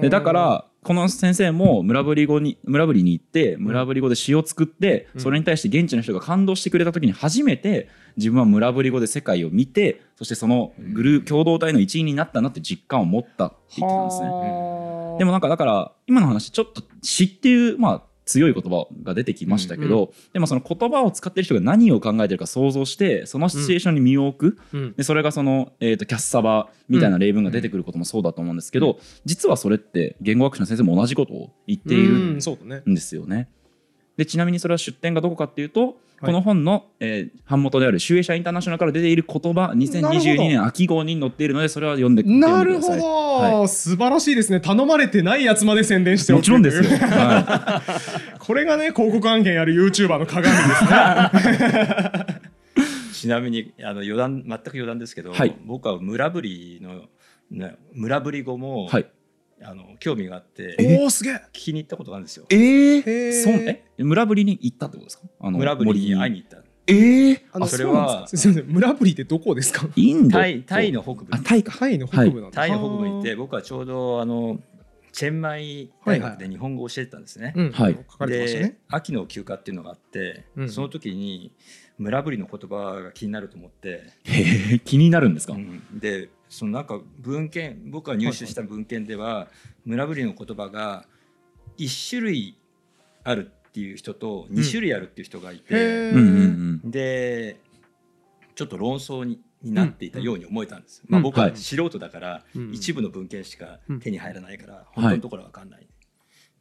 でだからこの先生も村ぶり語に村ぶりに行って村ぶり語で詩を作って、うん。それに対して現地の人が感動してくれた時に初めて自分は村ぶり語で世界を見てそしてそのグルー共同体の一員になったなって実感を持ったって言ってたんですね。はあ。でもなんかだから今の話ちょっと詩っていうまあ強い言葉が出てきましたけど、でもその言葉を使ってる人が何を考えてるか想像してそのシチュエーションに身を置く、うん。でそれがその、えー、とキャッサバみたいな例文が出てくることもそうだと思うんですけど、実はそれって言語学者の先生も同じことを言っているんですよね。でちなみにそれは出典がどこかっていうと、はいこの本の、えー版元である集英社インターナショナルから出ている言葉2022年秋号に載っているのでそれは読んでな読んでるほ。ど、は素晴らしいですね頼まれてないやつまで宣伝しておくもちろんですよ。は これがね広告案件やる YouTuber の鏡ですね ちなみにあの余談全く余談ですけど、はい僕は村ぶりのね村ぶり語も、い。はい。あの興味があっておおすげえ。聞きに行ったことがあるんですよ。えー、そうえ村ぶりに行ったってことですか？あの村ぶりに会いに行った。えー、あそれはすかすいません。村ぶりってどこですか？インド。とタイタイの北部。あタイか。タイの北部なんだ。タイの北部にいて僕はちょうどあのチェンマイ大学で日本語を教えてたんですね。うん。はい。書かれてましたでね秋の休暇っていうのがあって、うん。その時に村ぶりの言葉が気になると思って、へえ気になるんですか？うん。でそのなんか文献僕が入手した文献では村ぶりの言葉が1種類あるっていう人と2種類あるっていう人がいて、うん。でちょっと論争にになっていたように思えたんです、うんまあ、僕ははい。素人だからうん一部の文献しか手に入らないからうん。本当のところは分かんない、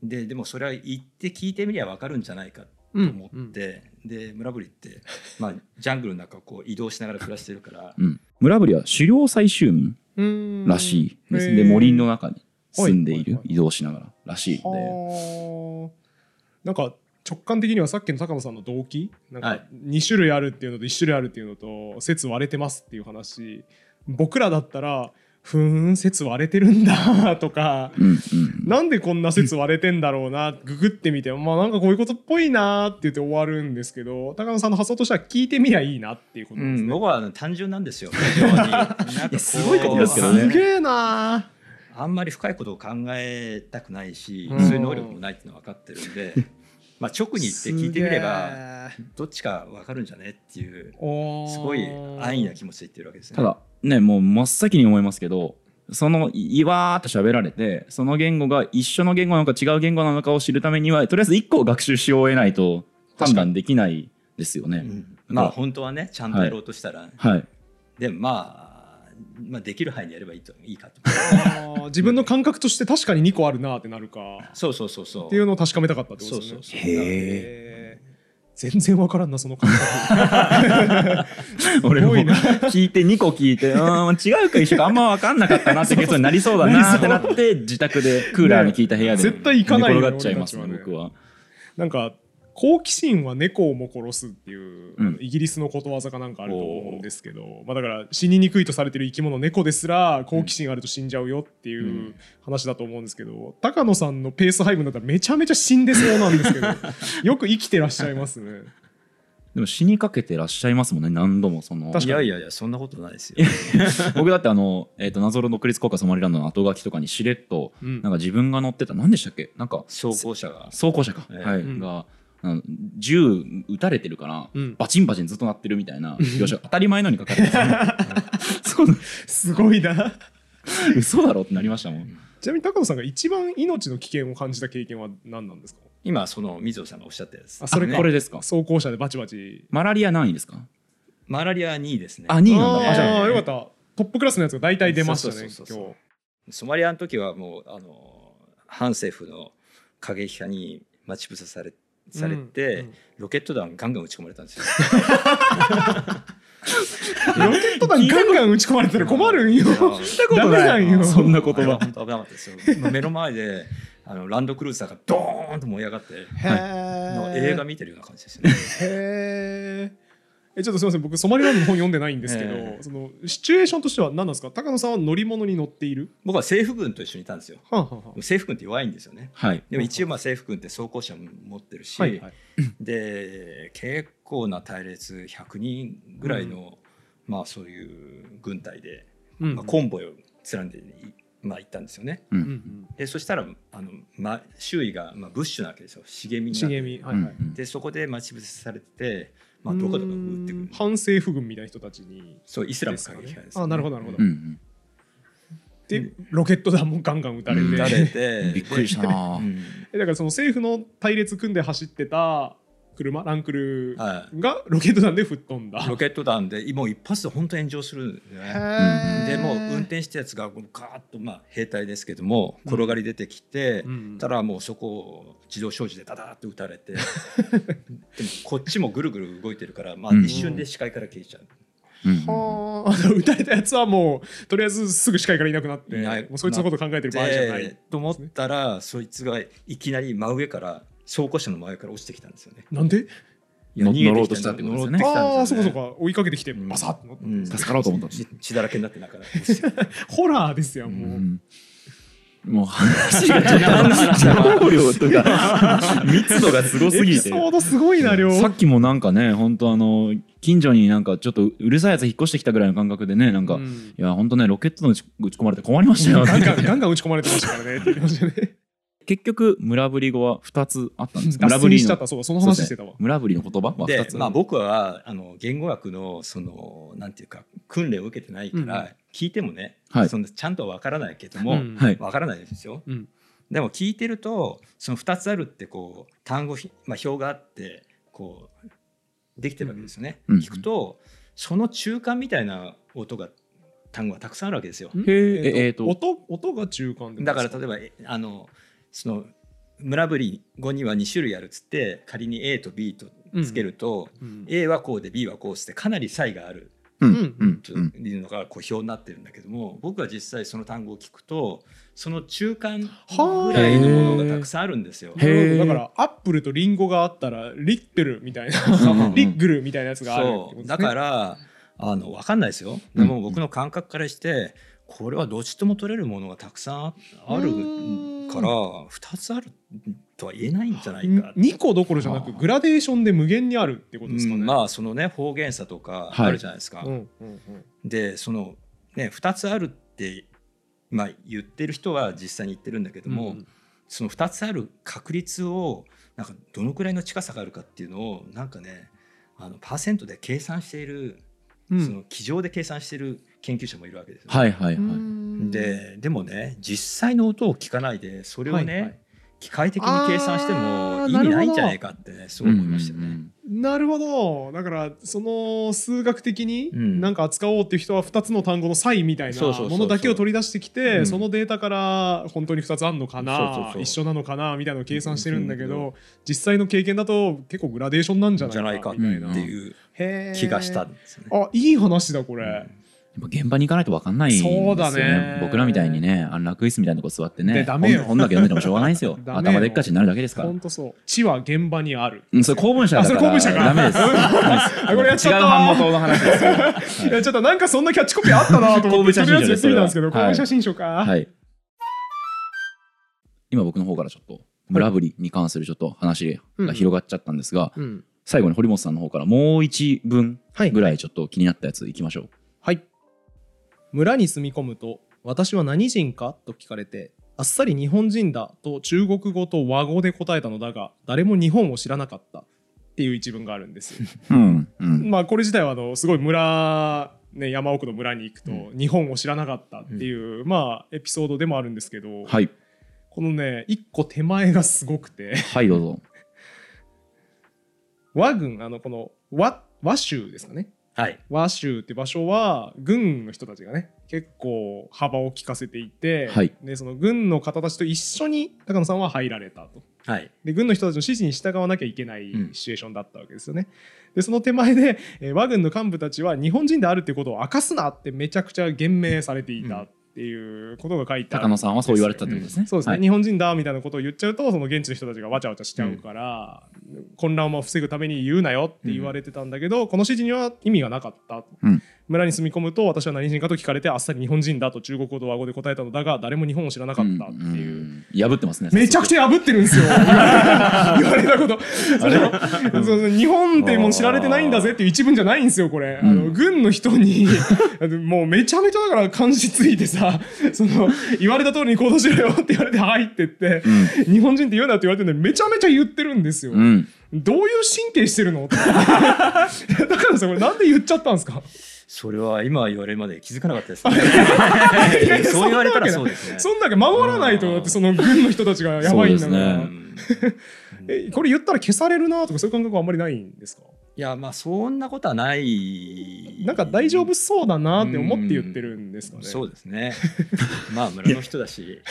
ででもそれは言って聞いてみりゃ分かるんじゃないかと思って、で村ぶりって、まあ、ジャングルの中をこう移動しながら暮らしてるからうん、村ぶりは狩猟採集民うんらしいです、で森の中に住んでいる、移動しながららしい。ので、はあ。なんか直感的にはさっきの高野さんの動機？なんかはい。2種類あるっていうのと1種類あるっていうのと説割れてますっていう話。僕らだったらふーん説割れてるんだとかうんうん。なんでこんな説割れてんだろうなググってみてまあなんかこういうことっぽいなって言って終わるんですけど高野さんの発想としては聞いてみりゃいいなっていうことですね。うん僕は単純なんですよ。すごいことですけどね。すげえなあんまり深いことを考えたくないし、うん。そういう能力もないっていうのは分かってるんでまあ直に行って聞いてみればどっちか分かるんじゃねっていうすすごい安易な気持ちで言ってるわけですね。ただねもう真っ先に思いますけどそのいわーっと喋られてその言語が一緒の言語なのか違う言語なのかを知るためにはとりあえず1個を学習し終えないと判断できないですよね。うん。まあ本当はねちゃんとやろうとしたら、はい、でもまあまあできる範囲でやればいいといいかと。自分の感覚として確かに2個あるなってなるか。そうそうそうそう。っていうのを確かめたかったってことですね。そうそうそう。へー。へー。全然わからんな。その感覚。俺も聞いて2個聞いてうん違うか一緒かあんま分かんなかったなって結論に なりそうだなってなって自宅でクーラーに効いた部屋で絶対行かないよ寝転がっちゃいますね。僕は。なんか好奇心は猫をも殺すっていう、うんイギリスのことわざかなんかあると思うんですけど、まあ、だから死ににくいとされてる生き物猫ですら好奇心あると死んじゃうよっていううん話だと思うんですけど、高野さんのペース配分だったらめちゃめちゃ死んでそうなんですけど よく生きてらっしゃいますね。でも死にかけてらっしゃいますもんね何度もその。確かいやいやいやそんなことないですよ。僕だってあの、えー、と謎の独立国家ソマリランドの後書きとかにしれっと、うん。なんか自分が乗ってた何でしたっけ？なんか走行車が。装甲車か、ええ。はい。うん。が銃撃たれてるから、うん。バチンバチンずっと鳴ってるみたいな描写が当たり前のように書かれてて そう。すごいな。嘘だろってなりましたもん。ちなみに高野さんが一番命の危険を感じた経験は何なんですか？今その水野さんがおっしゃったやつ。あそれこれですか。走行車でバチバチ。マラリア何位ですか？マラリア2位ですね。あ2位なんだ。ああじゃよかった。トップクラスのやつが大体出ましたね今日。ソマリアの時はもうあの反政府の過激派に待ち伏せされされて、うんうんロケット弾ガンガン撃ち込まれたんですよ。ロケット弾ガンガン打ち込まれたら困るんよ。聞ダメなんよ。そんな言葉本当危なかったですよ。目の前であのランドクルーザーがドーンと燃え上がって、映画見てるような感じですよね。へーえちょっとすみません。僕ソマリランドの本読んでないんですけど、ええ。そのシチュエーションとしては何なんですか？高野さんは乗り物に乗っている？僕は政府軍と一緒にいたんですよ。はんはんはん政府軍って弱いんですよね。はい。でも一応まあ政府軍って装甲車も持ってるし、はいはい。で結構な隊列100人ぐらいの、まあそういう軍隊で、うん。まあ、コンボイを連んでまあ、行ったんですよね。ううんん。でそしたらあの、ま、周囲が、まあ、ブッシュなわけですよ。茂み茂み。はいはい。うん。でそこで待ち伏せされてて、まあ、どこどこ撃ってくる。反政府軍みたいな人たちにそうイスラム過激派です、あなるほどなるほど、うんうん。でロケット弾もガンガン撃たれて、うん。撃たれてびっくりしたな。うん。えだからその政府の隊列組んで走ってた車ランクルはがロケット弾で吹っ飛んだ、い、ロケット弾でもう一発で本当に炎上するんですよね。でもう運転したやつがガーッと、まあ、兵隊ですけども転がり出てきて、うん。たらもうそこを自動小銃でダダーッと撃たれて。でもこっちもぐるぐる動いてるから、まあ、うん。一瞬で視界から消えちゃう。うん。はあ撃たれたやつはもうとりあえずすぐ視界からいなくなってもうそいつのこと考えてる場合じゃない、でと思ったらそいつがいきなり真上から走行車の真上から落ちてきたんですよね。なんで？の逃げてき乗ろうとしたってことですよね。ああそうかそうか。か追いかけてきてうんバサッとうん。助かろうと思った血血だらけになって中からホラーですよもう、うん。もう話が情報量とか。密度がすごすぎて。エピソードすごいな量。さっきもなんかね本当あの近所になんかちょっとうるさいやつ引っ越してきたぐらいの感覚でねなんか、いうん。や本当ねロケットの打ち打ち込まれて困りましたよ。ガンガンガンガン打ち込まれてましたからねって言ってましたね結局村ぶり語は2つあったんです。脱村ぶりの。線しちゃった。そうその話してたわ、村ぶりの言葉？は2でつ、まあ僕はあの言語学のそのなんていうか訓練を受けてないから、うん。聞いてもね、はい。そのちゃんとわからないけども、うん。はい。わからないですよ。うん。でも聞いてるとその2つあるってこう単語、まあ、表があってこうできてるわけですよね。うん。聞くとその中間みたいな音が単語がたくさんあるわけですよ。ん。へー。ええーと。音音が中間でだから例えばえあのその村ぶり語には2種類あるっつって仮に A と B とつけると、うん。A はこうで B はこうっつってかなり差異がある。うん。というのがこう表になってるんだけども僕は実際その単語を聞くとその中間ぐらいのものがたくさんあるんですよ。だからアップルとリンゴがあったらリッテルみたいなう。ん。リッグルみたいなやつがあるってことですね。そう。だからあの分かんないですよ。でも僕の感覚からしてこれはどっちとも取れるものがたくさんあるから2つあるとは言えないんじゃないか。2個どころじゃなくグラデーションで無限にあるってことですかね、うん。まあそのね方言差とかはい。あるじゃないですか。うんうんうん。でそのね2つあるって、まあ、言ってる人は実際に言ってるんだけども、うん。その2つある確率をなんかどのくらいの近さがあるかっていうのをなんかねあのパーセントで計算している、うんその机上で計算している研究者もいるわけですよ、はいはいはい、ででもね実際の音を聞かないでそれをね、はいはい。機械的に計算しても意味ないんじゃないかってねすごい思いましたよね。うんうんなるほど。だからその数学的にうんなんか扱おうっていう人は2つの単語の差異みたいなものだけを取り出してきて、うん。そのデータから本当に2つあるのかなそうそうそう一緒なのかなみたいなのを計算してるんだけど、うん実際の経験だと結構グラデーションなんじゃないいかみたいなていう気がしたんですよね。あいい話だこれ、やっぱ現場に行かないと分かんないんですよね。そうだね。僕らみたいにねあの楽椅子みたいなとこ座ってでねダメよ。本本だけ読んでてもしょうがないんです よ。頭でっかちになるだけですから。本当そう。知は現場にある。うんそれ公文社だからあそれ公文社か。ダメです。あこれやっちゃった違う版元の話ですよ。いやちょっとなんかそんなキャッチコピーあったなと思ってとりあえず言ってみたんですけど公文写真書か、はい。今僕の方からちょっと村ぶりに関するちょっと話が広がっちゃったんですが、うん最後に堀本さんの方からもう一文はい。ぐらいちょっと気になったやついきましょう、はい。村に住み込むと私は何人かと聞かれてあっさり日本人だと中国語と和語で答えたのだが誰も日本を知らなかったっていう一文があるんです。ようんうん。まあこれ自体はあのすごい村ね、山奥の村に行くと日本を知らなかったっていう、まあエピソードでもあるんですけど、はい。このね一個手前がすごくて。はいどうぞ和軍あのこの和和州ですかね。はい。和州って場所は軍の人たちがね結構幅を利かせていて、はい。でその軍の方たちと一緒に高野さんは入られたと。はい。で軍の人たちの指示に従わなきゃいけないうん。シチュエーションだったわけですよね。でその手前で、えー和軍の幹部たちは日本人であるってことを明かすなってめちゃくちゃ言命されていたっていうことが書いて高野さんはそう言われてたってことですね、そうですね、はい。日本人だみたいなことを言っちゃうとその現地の人たちがわちゃわちゃしちゃうから、混乱を防ぐために言うなよって言われてたんだけど、この指示には意味がなかった。と、うん村に住み込むと私は何人かと聞かれてあっさり日本人だと中国語と和語で答えたのだが誰も日本を知らなかったっていう。ん。破ってますねめちゃくちゃ破ってるんですよ言われたこと。それ？そう日本ってもう知られてないんだぜっていう一文じゃないんですよこれ、あの軍の人にもうめちゃめちゃだから監視ついてさその言われた通りに行動しろよって言われて入ってって、日本人って言うなって言われてるのにめちゃめちゃ言ってるんですよ、うん。どういう神経してるの だからさこれなんで言っちゃったんですか？それは今言われるまで気づかなかったですね。そう言われたらそうですね。そんだけ守らないとだってその軍の人たちがやばいんだから、ね。えこれ言ったら消されるなとかそういう感覚はあんまりないんですか？いやまあそんなことはない。なんか大丈夫そうだなって思って言ってるんですかね。そうですね。まあ村の人だし。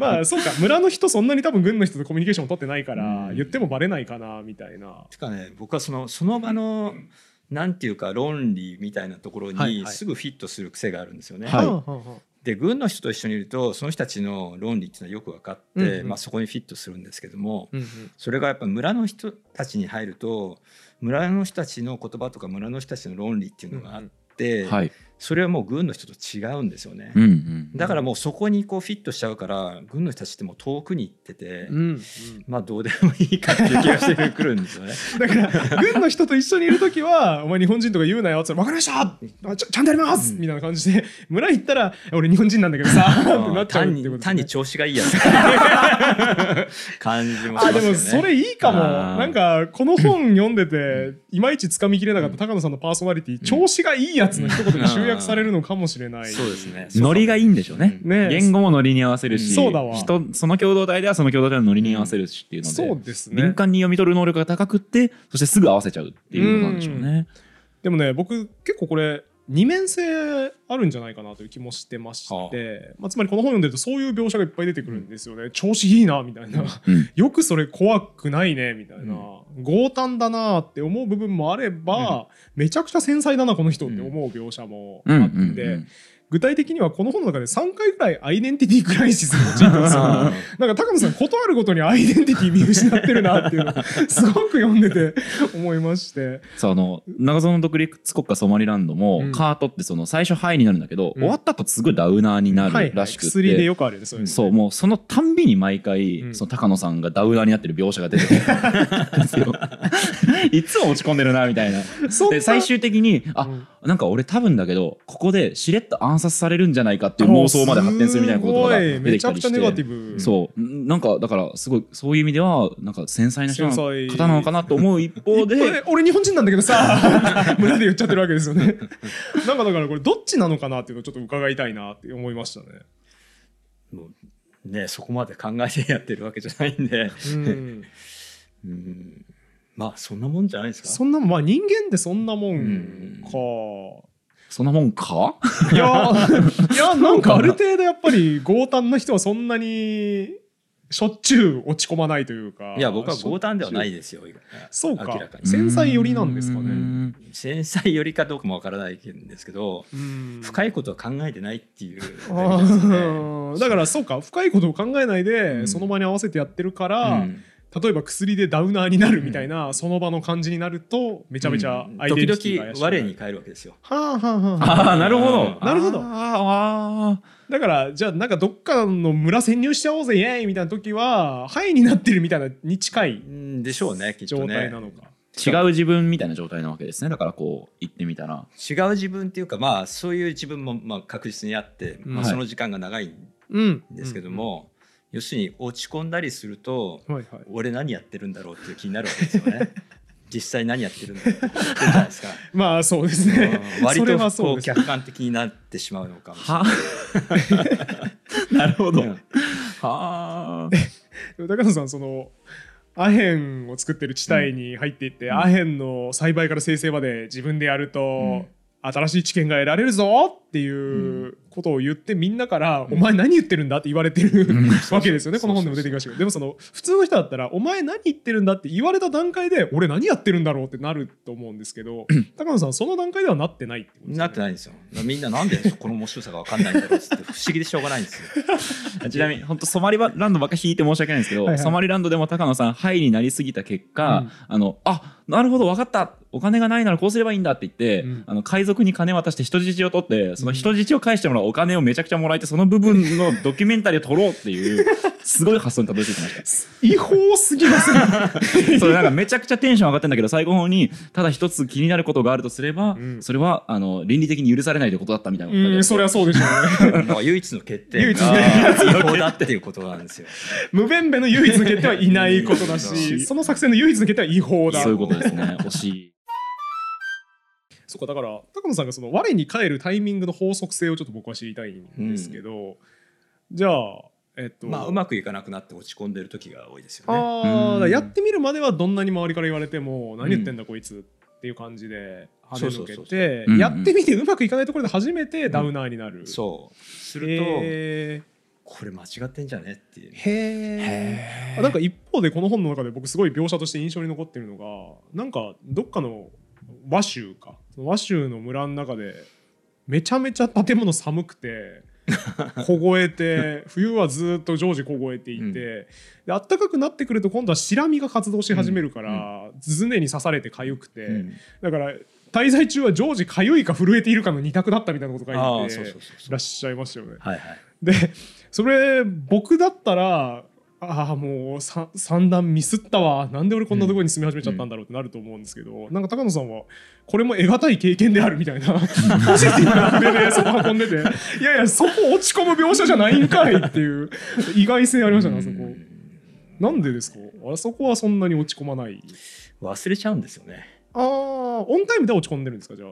まあそうか。村の人そんなに多分軍の人とコミュニケーションを取ってないからうん。言ってもバレないかなみたいな。てかね僕はそのその場のなんていうか論理みたいなところにすぐフィットする癖があるんですよね。はい。はあはあはあで軍の人と一緒にいるとその人たちの論理っていうのはよく分かって、うんうん。まあ、そこにフィットするんですけどもうんうん。それがやっぱ村の人たちに入ると村の人たちの言葉とか村の人たちの論理っていうのがあって、はいそれはもう軍の人と違うんですよね。うんうんだからもうそこにこうフィットしちゃうから軍の人たちってもう遠くに行ってて、うんうんまあどうでもいいかっていう気がしてくるんですよね。だから軍の人と一緒にいる時は「お前日本人とか言うなよ」って言ったら「分かりましたあちゃちゃんとやります!」みたいな感じで村行ったら「俺日本人なんだけどさ」ってなっちゃうねに単に調子がいいやつ 感じもしあでますよね。もそれいいかもなんかこの本読んでていまいちつかみきれなかった高野さんのパーソナリティ調子がいいやつの一言で集約されるのかもしれない。そうですね。ノリがいいんでしょうね。ね。言語もノリに合わせるしそうだわ。人その共同体ではその共同体のノリに合わせるしっていうのでそうですね。敏感に読み取る能力が高くってそしてすぐ合わせちゃうっていうことなんでしょうね。でもね僕結構これ二面性あるんじゃないかなという気もしてまして、はまあ、つまりこの本読んでるとそういう描写がいっぱい出てくるんですよね、調子いいなみたいな、うん。よくそれ怖くないねみたいな、豪胆だなって思う部分もあれば、めちゃくちゃ繊細だなこの人って思う描写もあって、うんうんうん具体的にはこの本の中で3回ぐらいアイデンティティクライシスに陥ってますよ なんか高野さんことあるごとにアイデンティティ見失ってるなっていうのをすごく読んでて思いまして。そうあの謎の独立国家ソマリランドも、うん。カートってその最初ハイになるんだけど、うん。終わった後すごいダウナーになはいはいるらしくて、薬でよくあるそうね。そうもうそのたんびに毎回、うん。その高野さんがダウナーになってる描写が出てくる。んですよいつも落ち込んでるなみたいな。で最終的にあ、うん。なんか俺多分だけどここでしれっと暗殺されるんじゃないかっていう妄想まで発展するみたいなことが出てめちゃくちゃきたりして。ネガティブ。そう。うんなんかだからすごいそういう意味ではなんか繊細な人の方なのかなと思う一方で俺日本人なんだけどさ 村で言っちゃってるわけですよね。なんかだからこれどっちなのかなっていうのをちょっと伺いたいなって思いましたね。もうねそこまで考えてやってるわけじゃないんで、うん。うん、まあそんなもんじゃないですか？そんなまあ人間ってそんなもうん。んか、そんなもんか？いや いやなんかある程度やっぱり強胆な人はそんなにしょっちゅう落ち込まないというかいや僕は強胆ではないですよ。そうか。明らかに。繊細寄りなんですかうねん。繊細よりかどうかもわからないんですけど、うん。深いことは考えてないっていう、あー。だからそうか深いことを考えないで、うん。その場に合わせてやってるから、うん例えば薬でダウナーになるみたいな、その場の感じになるとめちゃめちゃうん。アイデンティティ時が怪しい々我に返るわけですよ。はあはあはあ。ああなるほど。なるほど。あー。だからじゃあなんかどっかの村潜入しちゃおうぜイエーイみたいな時はハイになってるみたいなに近いうんでしょうねきっと状態ねなのか、違う自分みたいな状態なわけですね。だからこう言ってみたら。違う自分っていうかまあそういう自分もまあ確実にあって、まあ、はい。その時間が長いんうんですけども、要するに落ち込んだりすると、はいはい。俺何やってるんだろうっていう気になるわけですよね。実際何やってるんだろうってですか。まあそうですね。うん。割とこう客観的になってしまうのかもしれない。は なるほど。うん。はあ。高野さんそのアヘンを作ってる地帯に入っていって、アヘンの栽培から生成まで自分でやると、ん。新しい知見が得られるぞっていうことを言ってみんなから「お前何言ってるんだ?」って言われてる、わけですよねこの本でも出てきましたけどでもその普通の人だったら「お前何言ってるんだ?」って言われた段階で「俺何やってるんだろう?」ってなると思うんですけど 高野さんその段階ではなってないってことですねなってないんですよ。みんななんでこの面白さが分かんないんだろうって不思議でしょうがないんですよ。ちなみに本当ソマリランドばっか引いて申し訳ないんですけど、はいはいソマリランドでも高野さんハイになりすぎた結果、うんあのあなるほど分かったお金がないならこうすればいいんだって言って、うんあの海賊に金渡して人質を取ってその人質を返してもらうお金をめちゃくちゃもらえてその部分のドキュメンタリーを撮ろうっていうすごい発想にたどり着いてました。違法すぎません。それなんかめちゃくちゃテンション上がってんだけど最後の方にただ一つ気になることがあるとすれば、うん。それはあの倫理的に許されないということだったみたいなことがうんそりゃそうでしょうね。まあ唯一の欠点唯一 違法だっていうことなんですよ。無弁弁の唯一の欠点はいないことだしその作戦の唯一の欠点は違法だ。そういうことですね。惜しいそうかだから高野さんがその我に返るタイミングの法則性をちょっと僕は知りたいんですけど、じゃあえっとまあうまくいかなくなって落ち込んでる時が多いですよね。あーうん。だからやってみるまではどんなに周りから言われても何言ってんだこいつっていう感じで跳ねのけてやってみてうまくいかないところで初めてダウナーになる、そう。すると、へこれ間違ってんじゃねっていうー。へー。なんか一方でこの本の中で僕すごい描写として印象に残ってるのがなんかどっかの和州か和州の村の中でめちゃめちゃ建物寒くて 凍えて冬はずっと常時凍えていて、うんで暖かくなってくると今度はシラミが活動し始めるから、常に刺されて痒くて、うんだから滞在中は常時痒いか震えているかの二択だったみたいなことがあ書いてらっしゃいましたよね。はいはい。でそれ僕だったらああもうさ三段ミスったわ。なんで俺こんなところに住み始めちゃったんだろうってなると思うんですけど、なんか高野さんはこれも得難い経験であるみたいな。ポジティブな筆でそこ運んでて。いやいやそこ落ち込む描写じゃないんかいっていう意外性ありましたねあそこ。なんでですか？あそこはそんなに落ち込まない。忘れちゃうんですよね。ああオンタイムでは落ち込んでるんですかじゃあ？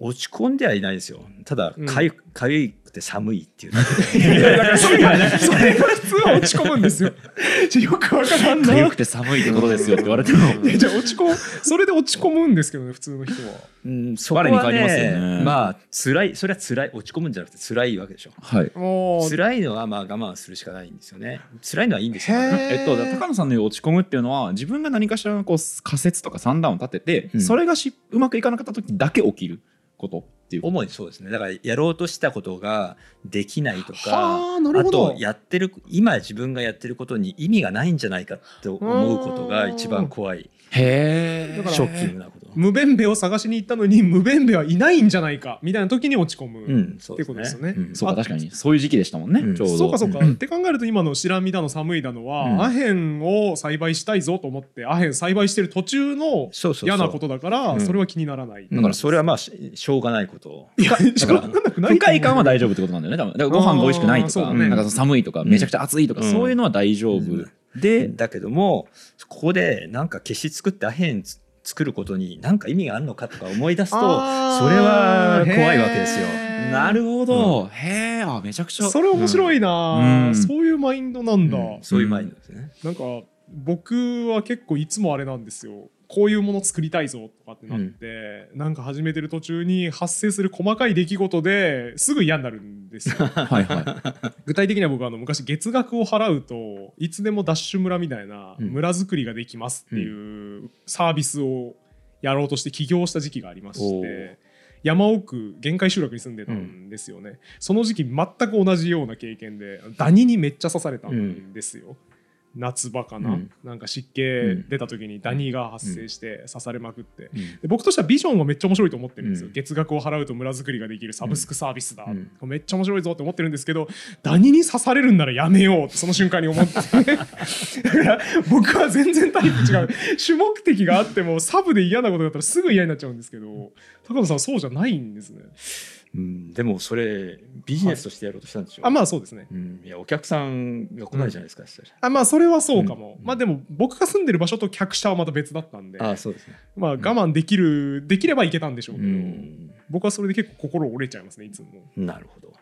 落ち込んではいないですよ。ただうん。かゆかゆくて寒いっていう。いやだからそれがそれが普通は落ち込むんですよ。よくわからんな。痒くて寒いってことですよって言われても。じゃあ落ち込むそれで落ち込むんですけどね普通の人は。うん、そこは我に返りますよね。ねまあ辛いそれは辛い落ち込むんじゃなくて辛いわけでしょ。はい。もう辛いのはまあ我慢するしかないんですよね。辛いのはいいんですよ。えっと、だから高野さんの言う落ち込むっていうのは自分が何かしらのこう仮説とか算段を立てて、うん。それがしうまくいかなかった時だけ起きることっていう主にそうですね。だからやろうとしたことができないとか、はあなるほどあとやってる今自分がやってることに意味がないんじゃないかって思うことが一番怖いショッキングなこと。無弁べを探しに行ったのに無弁べはいないんじゃないかみたいな時に落ち込む、うん、そうってことですよね。うんそうか確かにそういう時期でしたもんね、うん。ちょうど。そうかそうか、ん。って考えると今のシラミだの寒いだのは、うん。アヘンを栽培したいぞと思ってアヘン栽培してる途中の嫌なことだからうん。それは気にならない、だからそれはまあししょうがないこと。いやしょうがなくない不快感は大丈夫ってことなんだよね多分。だからご飯が美味しくないとか,、なんかその寒いとかめちゃくちゃ暑いとか、うん。そういうのは大丈夫、うん。でだけどもここでなんか消し作ってアヘンつ作ることに何か意味があるのかとか思い出すとそれは怖いわけですよ。なるほど、へえあめちゃくちゃ。それ面白いな、うん。そういうマインドなんだ、うん。そういうマインドですね。なんか僕は結構いつもあれなんですよこういうもの作りたいぞとかってなって、なんか始めてる途中に発生する細かい出来事ですぐ嫌になるんですよ。はいはい。具体的には僕はあの昔月額を払うといつでもダッシュ村みたいなうん。村づくりができますっていうサービスをやろうとして起業した時期がありまして山奥限界集落に住んでたんですよね、その時期全く同じような経験でダニにめっちゃ刺されたんですよ、夏場かな、うん。なんか湿気ん出た時にダニが発生して刺されまくって、うん。で僕としてはビジョンはめっちゃ面白いと思ってるんですよ、うん。月額を払うと村づくりができるサブスクサービスだ、うん。めっちゃ面白いぞって思ってるんですけどダニに刺されるんならやめようってその瞬間に思って。だから僕は全然タイプ違う。主目的があってもサブで嫌なことだったらすぐ嫌になっちゃうんですけど高野さんはそうじゃないんですねうん、でもそれビジネスとしてやろうとしたんでしょ、あまあそうですね。うん、いやお客さんが来ないじゃないですか、そしたら。あまあそれはそうかも、うんまあでも僕が住んでる場所と客車はまた別だったんで。ああそうですね、まあ我慢できるできればいけたんでしょうけど、うん、僕はそれで結構心折れちゃいますねいつも。なるほど。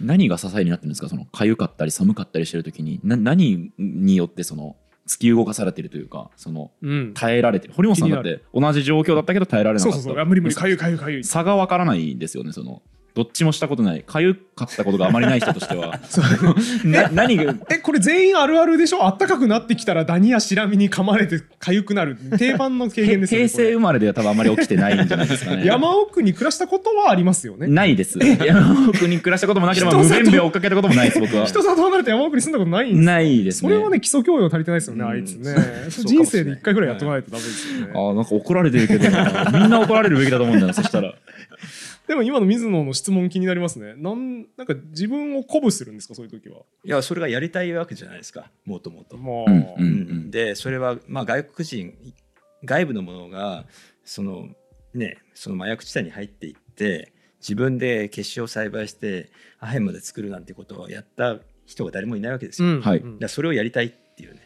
何が支えになってるんですか？その痒かったり寒かったりしてる時に。な何によってその突き動かされてるというかそのうん。耐えられてる。堀本さんだって同じ状況だったけど耐えられなかった。そうそうそう。あ無理無理。かゆいかゆいかゆい。差がわからないですよねそのどっちもしたことない。かゆかったことがあまりない人としては。な何が？えこれ全員あるあるでしょ？あったかくなってきたらダニやシラミに噛まれて痒くなる。定番の経験ですよね平成生まれでは多分あまり起きてないんじゃないですかね。山奥に暮らしたことはありますよね。ないです。山奥に暮らしたこともなければ無弁兵を追っかけたこともないです僕は。人里離れて山奥に住んだことないんですか？ないですね。それはね基礎教養足りてないですよねうん。あいつね。人生で一回ぐらいやっとかないとダメですよね。あーなんか怒られてるけど。なみんな怒られるべきだと思うんだよなそしたらでも今の水野の質問気になりますね。なんなんか自分を鼓舞するんですか？そういう時は。いやそれがやりたいわけじゃないですか。もともと。まあ、うんううん。んでそれはまあ外国人外部のものがそのねその麻薬地帯に入っていって自分で結晶を栽培してアヘンまで作るなんてことをやった人が誰もいないわけですよ。だかはい。それをやりたいっていうね。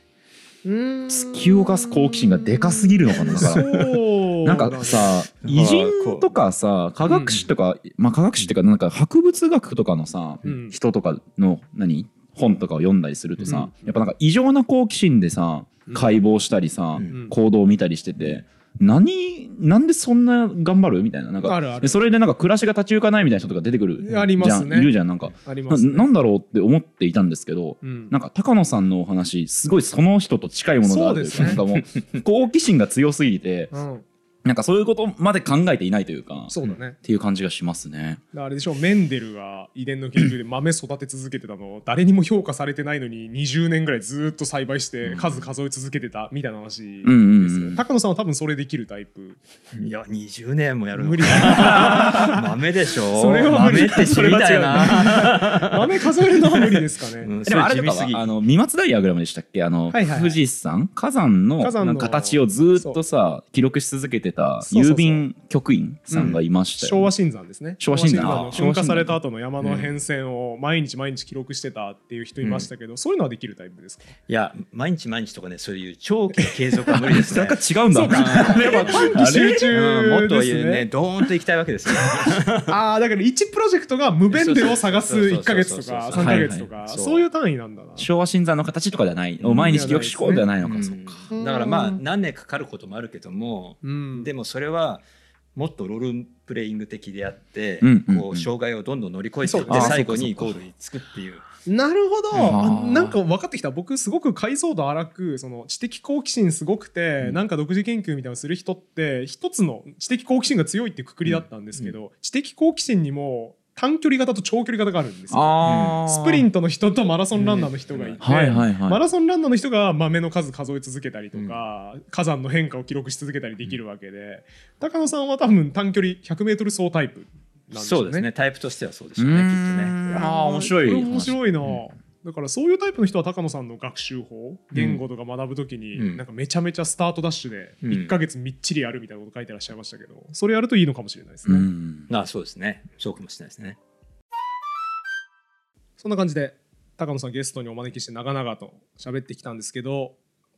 うん突き動かす好奇心がでかすぎるのかな。だかなんかさ偉人とかさ科学史とか、まあ科学史っていうかなんか博物学とかのさ、うん。人とかの何？本とかを読んだりするとさ、うん。やっぱなんか異常な好奇心でさうん。解剖したりさ、うん。行動を見たりしてて何なんでそんな頑張る？みたいな。なんかあるある。でそれでなんか暮らしが立ち行かないみたいな人とか出てくるじゃんありますね。いるじゃんなんか、なあります、ね、なんだろうって思っていたんですけど、うん。なんか高野さんのお話すごいその人と近いものがあるというかね。なんかもう好奇心が強すぎてうん、なんかそういうことまで考えていないというかそうだね。っていう感じがしますね。あれでしょメンデルが遺伝の研究で豆育て続けてたの。を誰にも評価されてないのに20年ぐらいずっと栽培して数数え続けてた。みたいな話ですよ、うんうん。うん高野さんは多分それできるタイプ。いや20年もやるの無理。豆でしょ。それは無理。豆って知りたいな。豆数えるのは無理ですかね、うん。でもあれとかそれ地味すぎ。はあの未松ダイアグラムでしたっけ？あの、はいはいはい。富士山火山の火山の形をずっとさ記録し続けてた郵便局員さんがいましたよ、昭和新山ですね。昭和新山。噴火された後の山の変遷を毎日毎日記録してたっていう人いましたけど、そういうのはできるタイプですか？いや毎日毎日とかねそういう長期の継続は無理ですね。なんか。違うんだ。やっぱ短期集うんもっ中とねねドーンと行きたいわけですよ。ああだから1プロジェクトが無弁でを探すそうそうそう1か月とか3そうそうそう。か月とかはいはい。そう。いう単位なんだな。昭和新山の形とかではない、毎日記録しこうではないのか、うん。そっか。だからまあ何年かかることもあるけども、うんでもそれはもっとロールプレイング的であって、うんうんうん。こう障害をどんどん乗り越えていって最後にゴールに着くっていう。なるほど、なんか分かってきた。僕すごく解像度荒くその知的好奇心すごくて、うん。なんか独自研究みたいなのする人って一つの知的好奇心が強いってくくりだったんですけど、知的好奇心にも短距離型と長距離型があるんですよ。スプリントの人とマラソンランナーの人がいて、はいはいはい。マラソンランナーの人が豆の数数え続けたりとか、火山の変化を記録し続けたりできるわけで、高野さんは多分短距離 100m 走タイプなんでしょね。そううですね。タイプとしてはそうでしうょうねきっとーね。ん。あー面白い。面白いな、んだからそういうタイプの人は高野さんの学習法言語とか学ぶときに、うん。なんかめちゃめちゃスタートダッシュでうん。1か月みっちりやるみたいなこと書いてらっしゃいましたけどそれやるといいのかもしれないですね、うん。あそうですね。そうかもしれないですね。そんな感じで高野さんゲストにお招きして長々と喋ってきたんですけど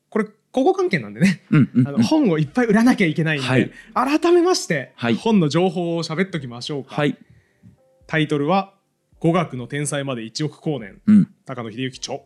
これ交互関係なんでね。うんうんあの本をいっぱい売らなきゃいけないんで、はい。改めまして、はい。本の情報を喋っときましょうか、はい。タイトルは「語学の天才まで1億光年。うん高野秀之著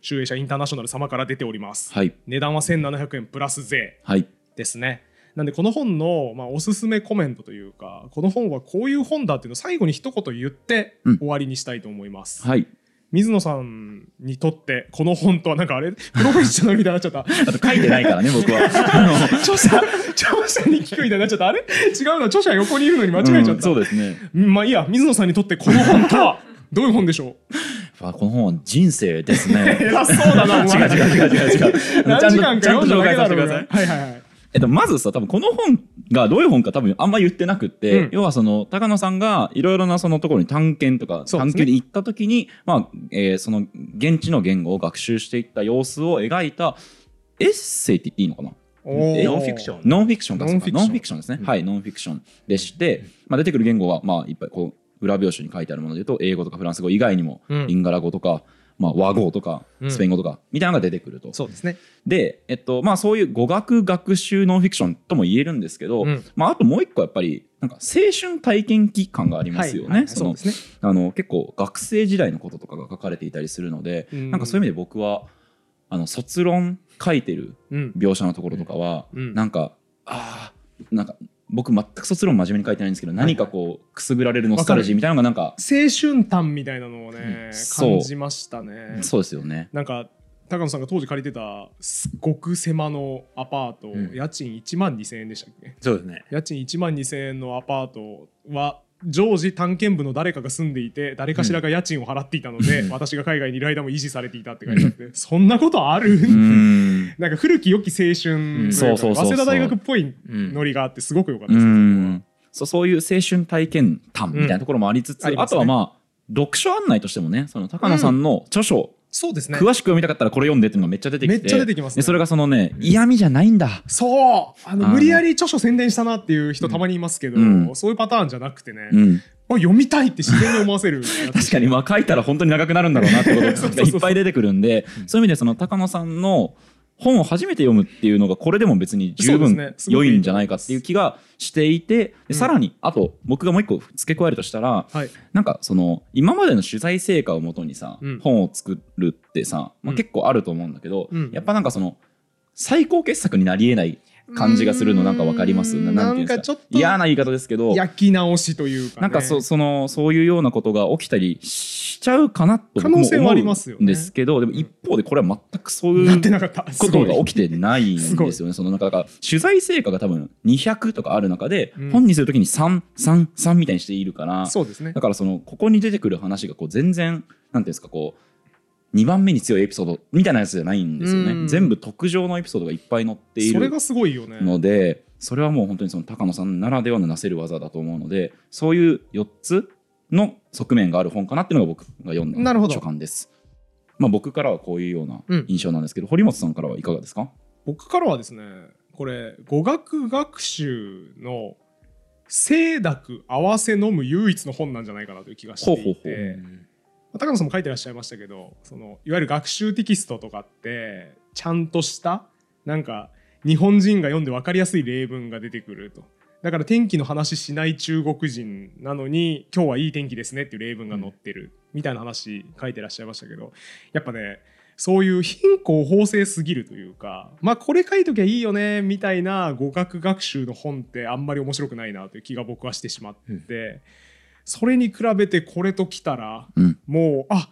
集英社インターナショナル様から出ております、はい。値段は1700円プラス税。はい。ですね。なんでこの本の、まあ、おすすめコメントというかこの本はこういう本だっていうのを最後に一言言ってうん。終わりにしたいと思います、はい。水野さんにとってこの本とはなんかあれ？プロフェッショナルみたいになっちゃった。あと書いてないからね 僕は。あ著者著者に聞くみたいになっちゃった。あれ？違うな著者横にいるのに間の違えちゃった、うんそうですね。うんまあいいや水野さんにとってこの本とはどういう本でしょう？あこの本は人生ですね。偉そうだな違う違う違う違う違う。何時間か読んだだけだろはいはいはい。えっと、まずさ多分この本がどういう本か多分あんま言ってなくって、うん。要はその高野さんがいろいろなそのところに探検とか探求に行った時に、まあえーその現地の言語を学習していった様子を描いたエッセイって言っていいのかな？ノンフィクション。ノンフィクションか。ノンフィクション。ノンフィクションですね、はいノンフィクション。でして、まあ、出てくる言語はまあいっぱいこう裏表紙に書いてあるもので言うと英語とかフランス語以外にも、うん。インガラ語とか、まあ、和語とかうん。スペイン語とかみたいなのが出てくると、そうですね。で、えっとまあ、そういう語学学習ノンフィクションとも言えるんですけど、うん。まあ、あともう一個やっぱりなんか青春体験期間がありますよね。あの結構学生時代のこととかが書かれていたりするので、うん。なんかそういう意味で僕はあの卒論書いてるうん。描写のところとかは、うん。なんかあーなんか僕全く卒論真面目に書いてないんですけど、何かこうくすぐられるノスタルジーみたいなのがなんか青春譚みたいなのをね、感じましたね。そうですよね。なんか高野さんが当時借りてたすっごく狭のアパート、うん。家賃1万2000円でしたっけ？そうですね。家賃1万2000円のアパートは常時探検部の誰かが住んでいて誰かしらが家賃を払っていたので、私が海外にいる間も維持されていたって書いてあって、そんなことある、なんか古き良き青春早稲田大学っぽいうんノリがあってすごく良かったうです、ん。そうそういう青春体験談みたいなところもありつつ、あうん。あね。とはまあ読書案内としてもねその高野さんの著書、そうですね。詳しく読みたかったらこれ読んでっていうのがめっちゃ出てきて。めっちゃ出てきますね。でそれがそのね嫌味じゃないんだ。そう。あの無理やり著書宣伝したなっていう人たまにいますけど、うん。そういうパターンじゃなくてね、うん。あ読みたいって自然に思わせる。確かにまあ書いたら本当に長くなるんだろうなってことが いっぱい出てくるんでそういう意味でその高野さんの本を初めて読むっていうのがこれでも別に十分良いんじゃないかっていう気がしていてうさらにあと僕がもう一個付け加えるとしたらはい。なんかその今までの取材成果をもとにさ、うん。本を作るってさ、まあ、うん。結構あると思うんだけど、うん。やっぱなんかその最高傑作になりえない感じがするのなんかわかります？ななんていうんですか？ちょっと嫌な言い方ですけど焼き直しというか、ね、なんかそそのそういうようなことが起きたりしちゃうかなと性はあり思ますよね。うんですけどでも一方でこれは全くそういうなってなかった。ことが起きてないんですよね。そのなんか取材成果が多分200とかある中で、うん。本にするときに333みたいにしているからそうですね。だからそのここに出てくる話がこう全然なんていうんですかこう2番目に強いエピソードみたいなやつじゃないんですよね。うん。全部特上のエピソードがいっぱい載っているそれがすごいよね。のでそれはもう本当にその高野さんならではのなせる技だと思うのでそういう4つの側面がある本かなっていうのが僕が読んだなるほど。書簡です。まあ、僕からはこういうようなうん。印象なんですけど、堀本さんからはいかがですか？僕からはですねこれ語学学習の清濁合わせ飲む唯一の本なんじゃないかなという気がしていて。ほうほうほう。まあ高野さんも書いてらっしゃいましたけどそのいわゆる学習テキストとかってちゃんとしたなんか日本人が読んで分かりやすい例文が出てくると。だから天気の話しない中国人なのに今日はいい天気ですねっていう例文が載ってるみたいな話書いてらっしゃいましたけどやっぱねそういう貧困法制すぎるというかまあこれ書いときゃいいよねみたいな語学学習の本ってあんまり面白くないなという気が僕はしてしまって、それに比べてこれときたらうん。もうあ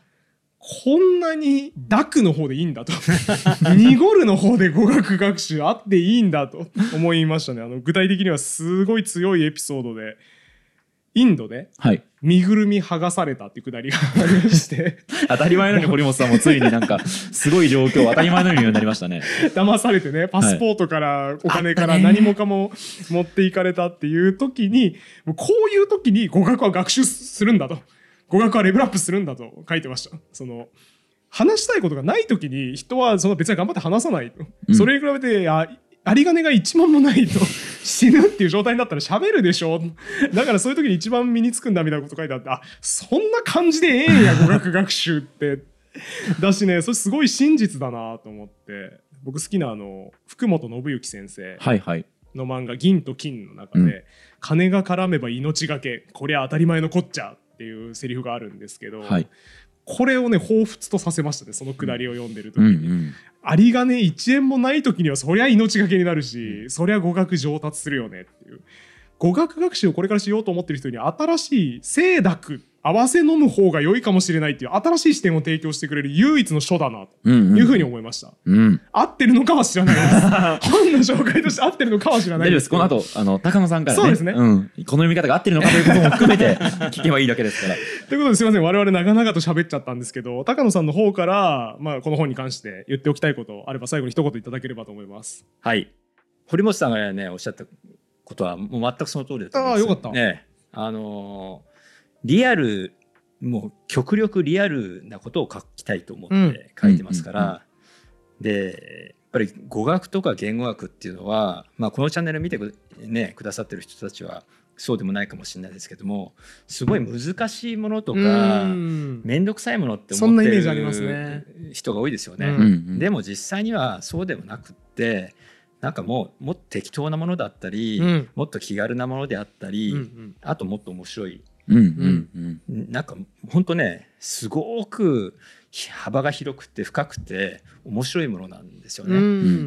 こんなに濁の方でいいんだと。濁るの方で語学学習あっていいんだと思いましたね。あの具体的にはすごい強いエピソードでインドではい。身ぐるみ剥がされたっていうくだりがありまして。当たり前のように堀本さんもついになんか すごい状況当たり前のようになりましたね。騙されてねパスポートからお金から何もかも持っていかれたっていう時にもうこういう時に語学は学習するんだと。語学はレベルアップするんだと書いてました。その話したいことがない時に人はその別に頑張って話さないと、うん。それに比べてあ有り金が1万もないと死ぬっていう状態になったら喋るでしょだからそういう時に一番身につくんだみたいなこと書いてあってあそんな感じでええんや 語学学習ってだしねそれすごい真実だなと思って僕好きなあの福本信之先生はいはい。の漫画「銀と金」の中で、うん金が絡めば命がけこりゃ当たり前のこっちゃ」っていうセリフがあるんですけど、はい。これをね彷彿とさせましたねそのくだりを読んでる時うんうに、ん。有り金1円もない時にはそりゃ命がけになるし、そりゃ語学上達するよねっていう。語学学習をこれからしようと思ってる人に新しい清濁合わせ飲む方が良いかもしれないっていう新しい視点を提供してくれる唯一の書だなうんというふうに思いました、うん。合ってるのかは知らないです 本の紹介として合ってるのかは知らないです。この後、あの、高野さんからね。そうですねん。この読み方が合ってるのかということも含めて聞けばいいだけですから。ということですいません我々長々と喋っちゃったんですけど高野さんの方から、まあ、この本に関して言っておきたいことあれば最後に一言いただければと思いますはい堀本さんがねおっしゃったことはもう全くその通りだと思いますああよかったねあのーリアルもう極力リアルなことを書きたいと思って書いてますから、うんうんうんでやっぱり語学とか言語学っていうのは、まあ、このチャンネル見てく,、ね、くださってる人たちはそうでもないかもしれないですけどもすごい難しいものとかうん。面倒くさいものってそん思ってなイメージありますね。る人が多いですよね。うん。うんうん。でも実際にはそうでもなくってなんかもうもっと適当なものだったり、うん。もっと気軽なものであったり、うんうん。あともっと面白い。なんか本当ねすごく幅が広くて深くて面白いものなんですようね。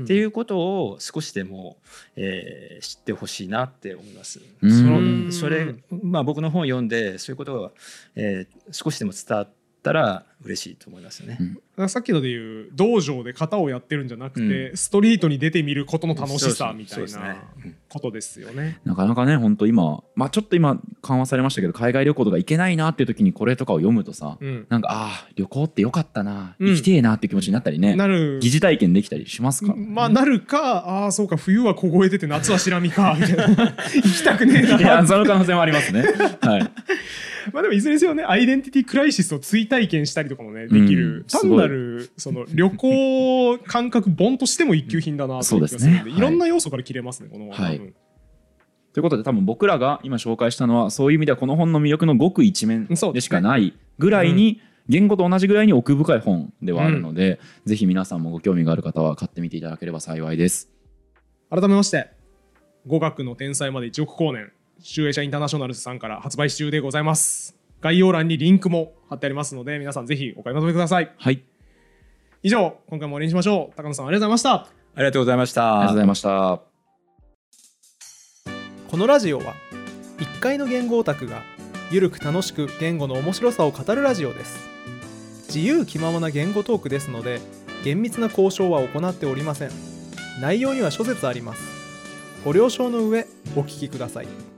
んっていうことを少しでも、えー知ってほしいなって思います。うんそうんのそれ、まあ、僕の本を読んでそういうことが、えー少しでも伝わったら嬉しいと思いますね。うん。さっきので言う道場で型をやってるんじゃなくて、うストリートに出てみることの楽しさみたいなことですよね。なかなかね本当今まあちょっと今緩和されましたけど海外旅行とか行けないなっていう時にこれとかを読むとさ、うん、なんかああ旅行ってよかったなうん。行きてえなっていう気持ちになったりね、なる。疑似体験できたりしますか？ら、まあなるかああそうか冬は凍えてて夏は白身かみたいな。行きたくねえいやなその可能性もありますね。はいまあでもいずれにせよねアイデンティティクライシスを追体験したりとかもねできる、うん単なるその旅行感覚本としても一級品だなという気がするんそうですね。い。ろんな要素から切れますねこの本はい。ということで多分僕らが今紹介したのはそういう意味ではこの本の魅力のごく一面でしかないぐらいに、言語と同じぐらいに奥深い本ではあるので、ぜひ皆さん。もご興味がある方は買ってみていただければ幸いです。改めまして語学の天才まで1億光年集英社インターナショナルズさんから発売中でございます。概要欄にリンクも貼ってありますので皆さんぜひお買い求めください。はい、以上今回も終わりにしましょう。高野さんありがとうございました。ありがとうございました。ありがとうございました。このラジオは1階の言語オタクがゆるく楽しく言語の面白さを語るラジオです。自由気ままな言語トークですので厳密な交渉は行っておりません。内容には諸説あります。ご了承の上お聞きください